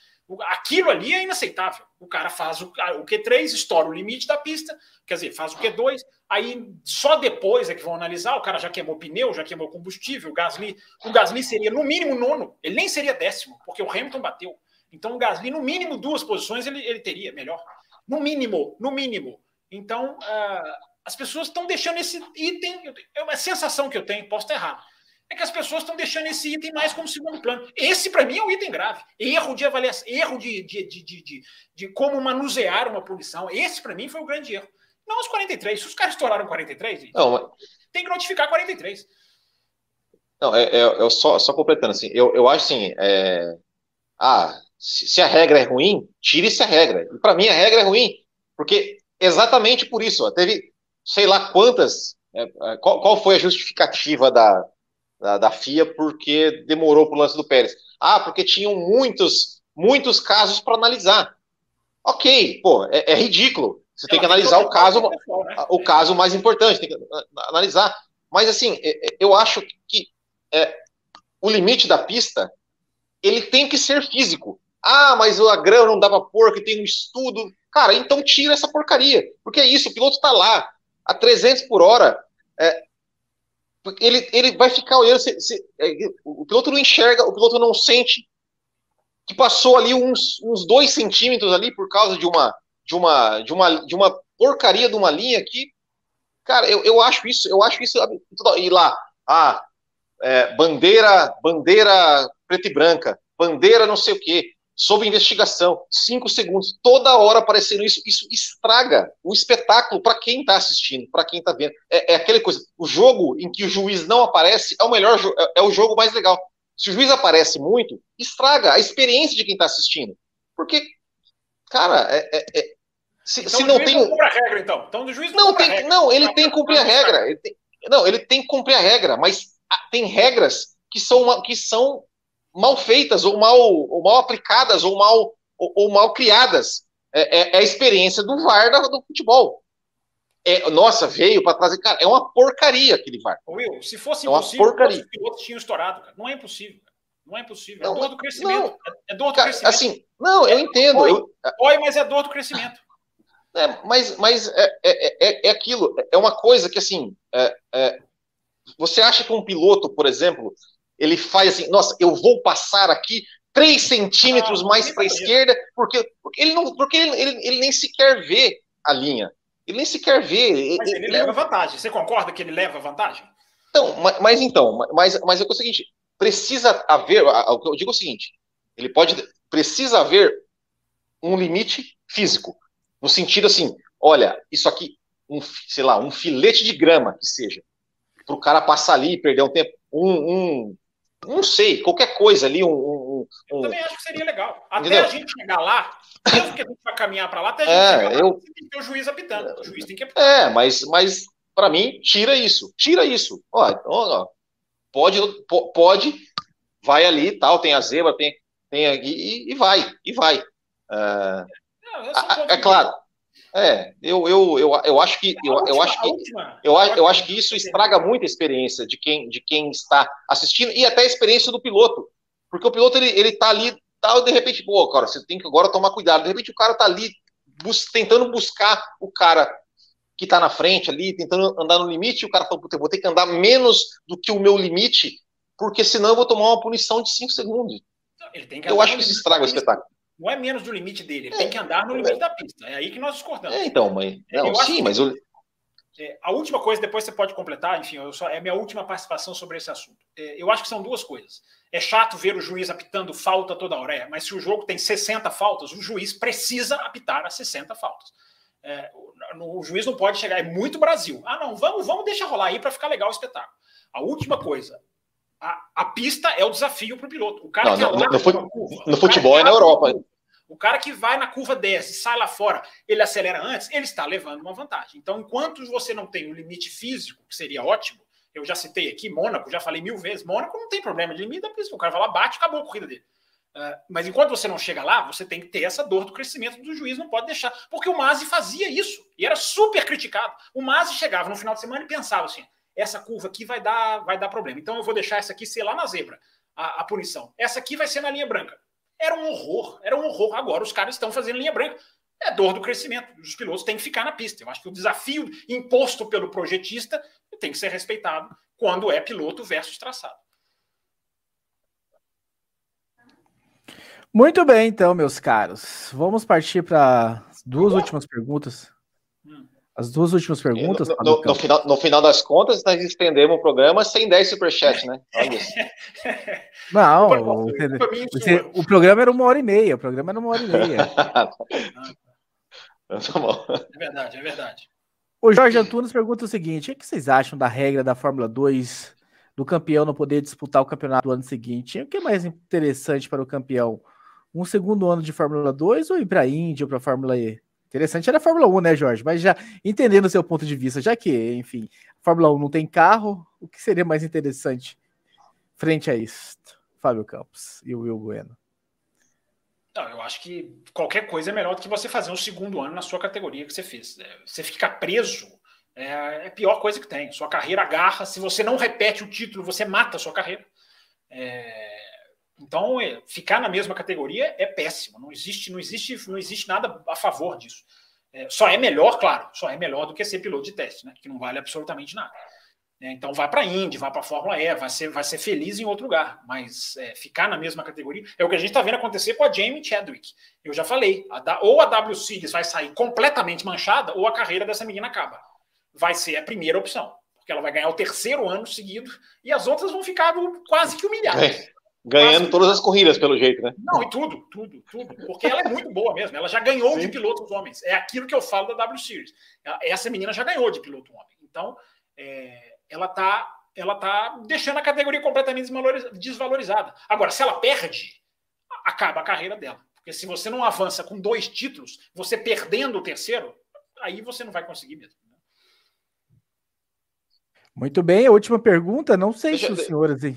Aquilo ali é inaceitável. O cara faz o, o Q3, estoura o limite da pista, quer dizer, faz o Q2, aí só depois é que vão analisar. O cara já queimou pneu, já queimou combustível. O Gasly, o Gasly seria no mínimo nono, ele nem seria décimo, porque o Hamilton bateu. Então o Gasly, no mínimo duas posições, ele, ele teria melhor. No mínimo, no mínimo. Então, uh, as pessoas estão deixando esse item. É uma sensação que eu tenho, posso errado. É que as pessoas estão deixando esse item mais como segundo plano. Esse, para mim, é um item grave. Erro de avaliação, erro de, de, de, de, de como manusear uma punição. Esse, para mim, foi o grande erro. Não os 43. Se os caras estouraram 43, não, mas... tem que notificar 43. Não, é, é, é só, só completando assim. Eu, eu acho assim. É... Ah, se, se a regra é ruim, tire-se a regra. E para mim, a regra é ruim. Porque exatamente por isso. Ó, teve sei lá quantas. É, é, qual, qual, foi a justificativa da, da, da FIA porque demorou para o lance do Pérez? Ah, porque tinham muitos, muitos casos para analisar. Ok, pô, é, é ridículo. Você tem que analisar o caso, né? o caso mais importante, tem que analisar. Mas assim, eu acho que é, o limite da pista ele tem que ser físico. Ah, mas a grama não dá para pôr, que tem um estudo. Cara, então tira essa porcaria. Porque é isso, o piloto está lá a 300 por hora. É, ele, ele vai ficar olhando. Se, se, é, o piloto não enxerga, o piloto não sente que passou ali uns, uns dois centímetros ali por causa de uma, de uma, de uma, de uma porcaria de uma linha aqui. Cara, eu, eu acho isso, eu acho isso. E lá, ah, é, bandeira, bandeira preta e branca, bandeira não sei o quê sob investigação, cinco segundos, toda hora aparecendo isso, isso estraga o espetáculo para quem está assistindo, para quem está vendo. É, é aquela coisa, o jogo em que o juiz não aparece é o melhor, é, é o jogo mais legal. Se o juiz aparece muito, estraga a experiência de quem está assistindo, porque, cara, é, é, é se, então, se não tem, não cumpre a regra, então. Então o juiz não, não tem, não, ele tem que cumprir a regra. Ele tem, não, ele tem que cumprir a regra, mas tem regras que são que são mal feitas, ou mal, ou mal aplicadas, ou mal, ou, ou mal criadas. É, é, é, a experiência do VAR do futebol. É, nossa, veio para trazer. Cara, é uma porcaria aquele VAR. Will, se fosse é impossível, porcaria. os pilotos tinham estourado. Cara. Não é impossível. Não é impossível. É não, dor do crescimento. Não, é dor do cara, crescimento. Assim, não, eu entendo. Oi, eu, mas é dor do crescimento. É, mas mas é, é, é, é aquilo. É uma coisa que, assim, é, você acha que um piloto, por exemplo, ele faz assim, nossa, eu vou passar aqui 3 centímetros ah, mais para a esquerda, porque, porque, ele, não, porque ele, ele, ele, nem sequer vê a linha. Ele nem sequer vê. Mas ele, ele leva vantagem. Você concorda que ele leva vantagem? Então, mas, mas então, mas, mas é o seguinte: precisa haver. Eu digo o seguinte: ele pode. Precisa haver um limite físico. No sentido assim, olha, isso aqui, um, sei lá, um filete de grama que seja, para o cara passar ali e perder um tempo. Um, um, não sei, qualquer coisa ali, um. um, um... Eu também acho que seria legal. Até Entendeu? a gente chegar lá, mesmo que a gente vai caminhar para lá, até a gente é, chegar eu... lá, tem que ter o juiz apitando. O juiz tem que apitar. É, mas, mas para mim, tira isso. Tira isso. Ó, ó, pode, pode, vai ali tal, tem a zebra, tem, tem e, e vai, e vai. Uh, não, é, é claro. É, eu, eu, eu, eu acho que eu, eu acho que eu, eu acho que isso estraga muito a experiência de quem, de quem está assistindo e até a experiência do piloto, porque o piloto ele, ele tá ali, tal, tá, de repente, pô, cara, você tem que agora tomar cuidado. De repente o cara tá ali bus tentando buscar o cara que tá na frente ali, tentando andar no limite, e o cara fala, eu vou ter que andar menos do que o meu limite, porque senão eu vou tomar uma punição de 5 segundos. eu acho que isso estraga o espetáculo não é menos do limite dele, ele é, tem que andar no limite é, da pista. É aí que nós discordamos. É, então, mãe. Não, sim, mas. É, a última coisa, depois você pode completar, enfim, só, é minha última participação sobre esse assunto. É, eu acho que são duas coisas. É chato ver o juiz apitando falta toda hora, é, mas se o jogo tem 60 faltas, o juiz precisa apitar as 60 faltas. É, o, o, juiz não pode chegar, é muito Brasil. Ah, não, vamos, vamos deixar rolar aí para ficar legal o espetáculo. A última coisa, a, a pista é o desafio para o piloto. O cara não, no, no, curva, no futebol é na Europa. Curva, o cara que vai na curva desce, sai lá fora, ele acelera antes, ele está levando uma vantagem. Então, enquanto você não tem um limite físico, que seria ótimo, eu já citei aqui, Mônaco, já falei mil vezes, Mônaco não tem problema de limite da pista, o cara vai lá, bate, acabou a corrida dele. Uh, mas enquanto você não chega lá, você tem que ter essa dor do crescimento do juiz, não pode deixar. Porque o Masi fazia isso e era super criticado. O Masi chegava no final de semana e pensava assim: essa curva aqui vai dar, vai dar problema. Então eu vou deixar essa aqui ser lá na zebra, a, a punição. Essa aqui vai ser na linha branca. Era um horror, era um horror. Agora os caras estão fazendo linha branca. É dor do crescimento. Os pilotos têm que ficar na pista. Eu acho que o desafio imposto pelo projetista tem que ser respeitado quando é piloto versus traçado. Muito bem, então, meus caros. Vamos partir para duas últimas perguntas. As duas últimas perguntas. No, no, no, final, no final das contas, nós estendemos o programa sem 10 superchats, né? Olha isso. Não, o, o, o, programa era uma hora e meia. O programa era uma hora e meia. tá bom. É verdade, é verdade. O Jorge Antunes pergunta o seguinte: o que vocês acham da regra da Fórmula 2 do campeão não poder disputar o campeonato do ano seguinte? O que é mais interessante para o campeão? Um segundo ano de Fórmula 2 ou ir para a Índia ou para a Fórmula E? Interessante era a Fórmula 1, né, Jorge? Mas já entendendo o seu ponto de vista, já que, enfim, a Fórmula 1 não tem carro, o que seria mais interessante frente a isso? Fábio Campos e o Will Bueno. Não, eu acho que qualquer coisa é melhor do que você fazer um segundo ano na sua categoria que você fez. É, você ficar preso é, é a pior coisa que tem. Sua carreira agarra. Se você não repete o título, você mata a sua carreira. É, então, é, ficar na mesma categoria é péssimo. Não existe, não existe, não existe nada a favor disso. É, só é melhor, claro, só é melhor do que ser piloto de teste, né? Que não vale absolutamente nada. É, então, vai para a Indy, vai para a Fórmula E, vai ser, vai ser feliz em outro lugar. Mas é, ficar na mesma categoria é o que a gente está vendo acontecer com a Jamie Chadwick. Eu já falei, a, ou a W Series vai sair completamente manchada, ou a carreira dessa menina acaba. Vai ser a primeira opção, porque ela vai ganhar o terceiro ano seguido e as outras vão ficar quase que humilhadas. Ganhando todas as corridas, pelo jeito, né? Não, e tudo, tudo, tudo. Porque ela é muito boa mesmo. Ela já ganhou Sim. de pilotos homens. É aquilo que eu falo da W Series. Essa menina já ganhou de piloto homem. Então, é, ela tá, ela tá deixando a categoria completamente desvalorizada. Agora, se ela perde, acaba a carreira dela. Porque se você não avança com dois títulos, você perdendo o terceiro, aí você não vai conseguir mesmo. Né? Muito bem, a última pergunta, não sei Deixa, se os senhores. Hein?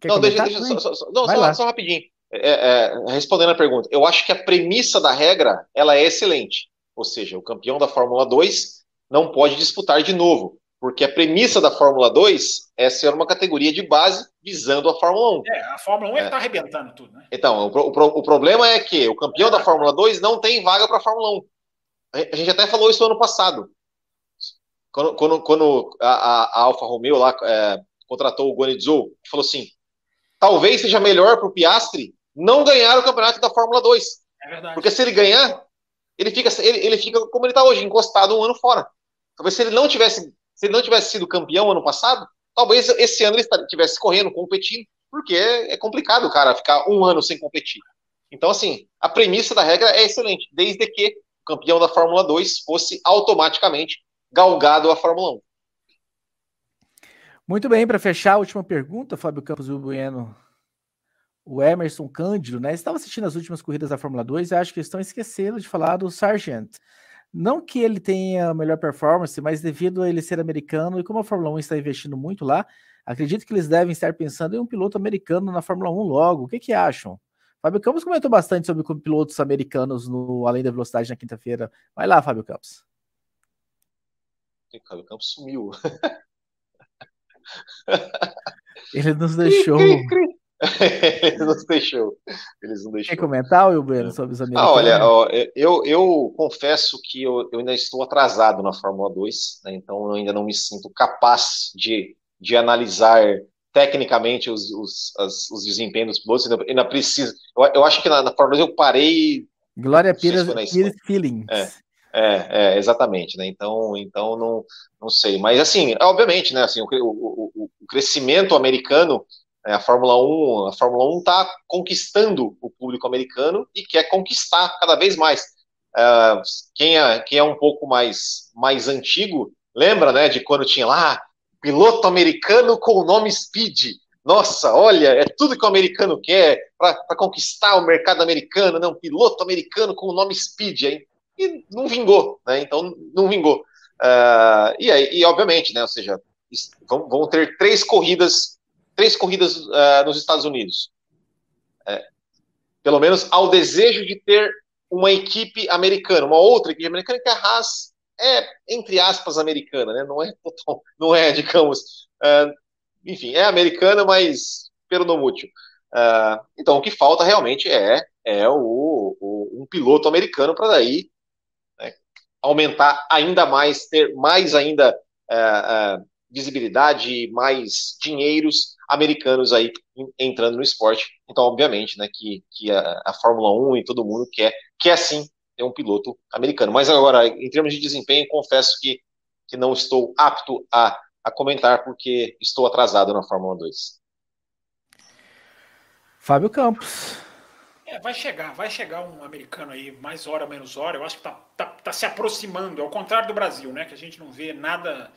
Quer não, deixa, deixa só, só, não, só, só, rapidinho. É, é, respondendo a pergunta, eu acho que a premissa da regra ela é excelente. Ou seja, o campeão da Fórmula 2 não pode disputar de novo, porque a premissa da Fórmula 2 é ser uma categoria de base visando a Fórmula 1. É, a Fórmula 1 é. está arrebentando tudo, né? Então, o, o, o, problema é que o campeão é. da Fórmula 2 não tem vaga para a Fórmula 1. A gente até falou isso ano passado. Quando, quando, quando a, a, a Alfa Romeo lá é, contratou o Guanizou, falou assim: talvez seja melhor para o Piastri não ganhar o campeonato da Fórmula 2. É verdade. Porque se ele ganhar, ele fica, ele, ele fica como ele está hoje, encostado um ano fora. Talvez se ele não tivesse, se ele não tivesse sido campeão ano passado, talvez esse ano ele estivesse correndo, competindo, porque é, é complicado o cara ficar um ano sem competir. Então, assim, a premissa da regra é excelente, desde que o campeão da Fórmula 2 fosse automaticamente galgado à Fórmula 1. Muito bem, para fechar a última pergunta, Fábio Campos e o Bueno. O Emerson Cândido, né? Estava assistindo as últimas corridas da Fórmula 2 e acho que estão esquecendo de falar do Sargent. Não que ele tenha a melhor performance, mas devido a ele ser americano e como a Fórmula 1 está investindo muito lá, acredito que eles devem estar pensando em um piloto americano na Fórmula 1 logo. O que, que acham? Fábio Campos comentou bastante sobre pilotos americanos no Além da Velocidade na quinta-feira. Vai lá, Fábio Campos. O Fábio Campos sumiu. Ele nos deixou. Ele nos deixou. Eles não deixou. Quer comentar, Wilber, sobre os amigos? Ah, olha, ó, eu, eu confesso que eu, eu, ainda estou atrasado na Fórmula 2, né, então eu ainda não me sinto capaz de, de analisar tecnicamente os, os, as, os desempenhos dos pilotos. Ainda, ainda preciso. Eu, eu acho que na, na Fórmula 2 eu parei. Glória Pires, Pires Feelings. É. É, é, exatamente, né? Então, então não, não sei. Mas assim, obviamente, né? Assim, o, o, o crescimento americano, é, a Fórmula 1, a Fórmula 1 está conquistando o público americano e quer conquistar cada vez mais. Uh, quem, é, quem é um pouco mais, mais antigo, lembra, né, de quando tinha lá piloto americano com o nome Speed. Nossa, olha, é tudo que o americano quer para conquistar o mercado americano, né? Um piloto americano com o nome Speed, hein? E não vingou, né? Então não vingou. Uh, e aí, e obviamente, né? Ou seja, vão, vão ter três corridas, três corridas uh, nos Estados Unidos. É, pelo menos ao desejo de ter uma equipe americana, uma outra equipe americana que a Haas é entre aspas americana, né? Não é não é, digamos, uh, enfim, é americana, mas pelo não mútil. Uh, então o que falta realmente é é o, o um piloto americano para daí aumentar ainda mais, ter mais ainda é, é, visibilidade, mais dinheiros americanos aí entrando no esporte. Então, obviamente, né, que, que a, a Fórmula 1 e todo mundo quer, quer sim ter um piloto americano. Mas agora, em termos de desempenho, confesso que, que não estou apto a, a comentar porque estou atrasado na Fórmula 2. Fábio Campos. É, vai chegar, vai chegar um americano aí, mais hora, menos hora. Eu acho que tá, tá, tá se aproximando, ao contrário do Brasil, né? Que a gente não vê nada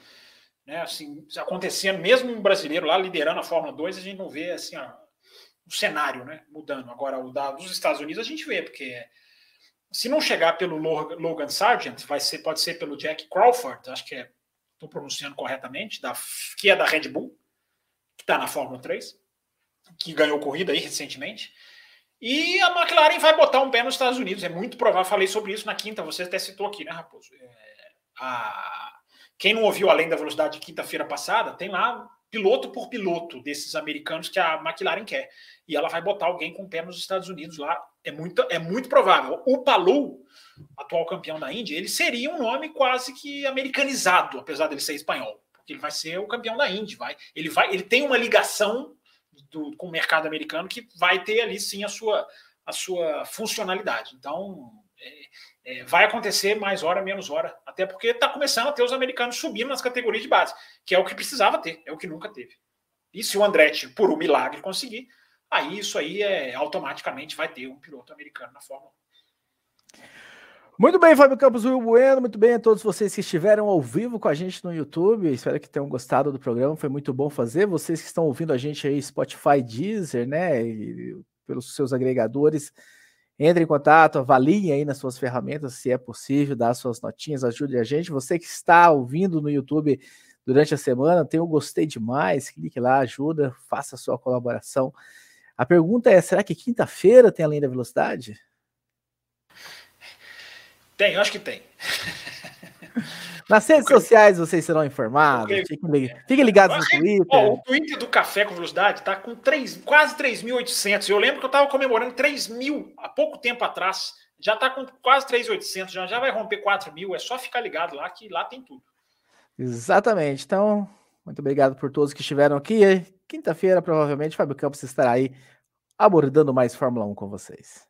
né, assim, acontecendo, mesmo um brasileiro lá liderando a Fórmula 2, a gente não vê assim, o cenário né, mudando. Agora, o da, dos Estados Unidos a gente vê, porque Se não chegar pelo Logan Sargent, vai ser, pode ser pelo Jack Crawford, acho que é, estou pronunciando corretamente, da, que é da Red Bull, que está na Fórmula 3, que ganhou corrida aí recentemente. E a McLaren vai botar um pé nos Estados Unidos. É muito provável. Falei sobre isso na quinta. Você até citou aqui, né, Raposo? É, a... Quem não ouviu além da velocidade de quinta-feira passada, tem lá piloto por piloto desses americanos que a McLaren quer. E ela vai botar alguém com o pé nos Estados Unidos lá. É muito, é muito provável. O Palou, atual campeão da Índia, ele seria um nome quase que americanizado, apesar dele ser espanhol. Porque ele vai ser o campeão da Indy. Vai, ele, vai, ele tem uma ligação do, com o mercado americano que vai ter ali sim a sua, a sua funcionalidade. Então, é, é, vai acontecer mais hora, menos hora, até porque está começando a ter os americanos subindo nas categorias de base, que é o que precisava ter, é o que nunca teve. E se o Andretti, por um milagre, conseguir, aí isso aí é automaticamente vai ter um piloto americano na Fórmula 1. Muito bem, Fábio Campos, Will Bueno, muito bem a todos vocês que estiveram ao vivo com a gente no YouTube. Espero que tenham gostado do programa, foi muito bom fazer. Vocês que estão ouvindo a gente aí, Spotify, Deezer, né, e pelos seus agregadores, entre em contato, avaliem aí nas suas ferramentas, se é possível, dá suas notinhas, ajude a gente. Você que está ouvindo no YouTube durante a semana, tem um gostei demais, clique lá, ajuda, faça a sua colaboração. A pergunta é: será que quinta-feira tem além da velocidade? Tem, eu acho que tem. Nas redes sociais vocês serão informados. Fiquem, fiquem ligados no Twitter. Ó, o Twitter do Café com Velocidade está com 3, quase 3.800. Eu lembro que eu estava comemorando 3 mil há pouco tempo atrás. Já está com quase 3.800. Já, já vai romper 4 mil. É só ficar ligado lá que lá tem tudo. Exatamente. Então, muito obrigado por todos que estiveram aqui. Quinta-feira, provavelmente, Fábio Campos estará aí abordando mais Fórmula 1 com vocês.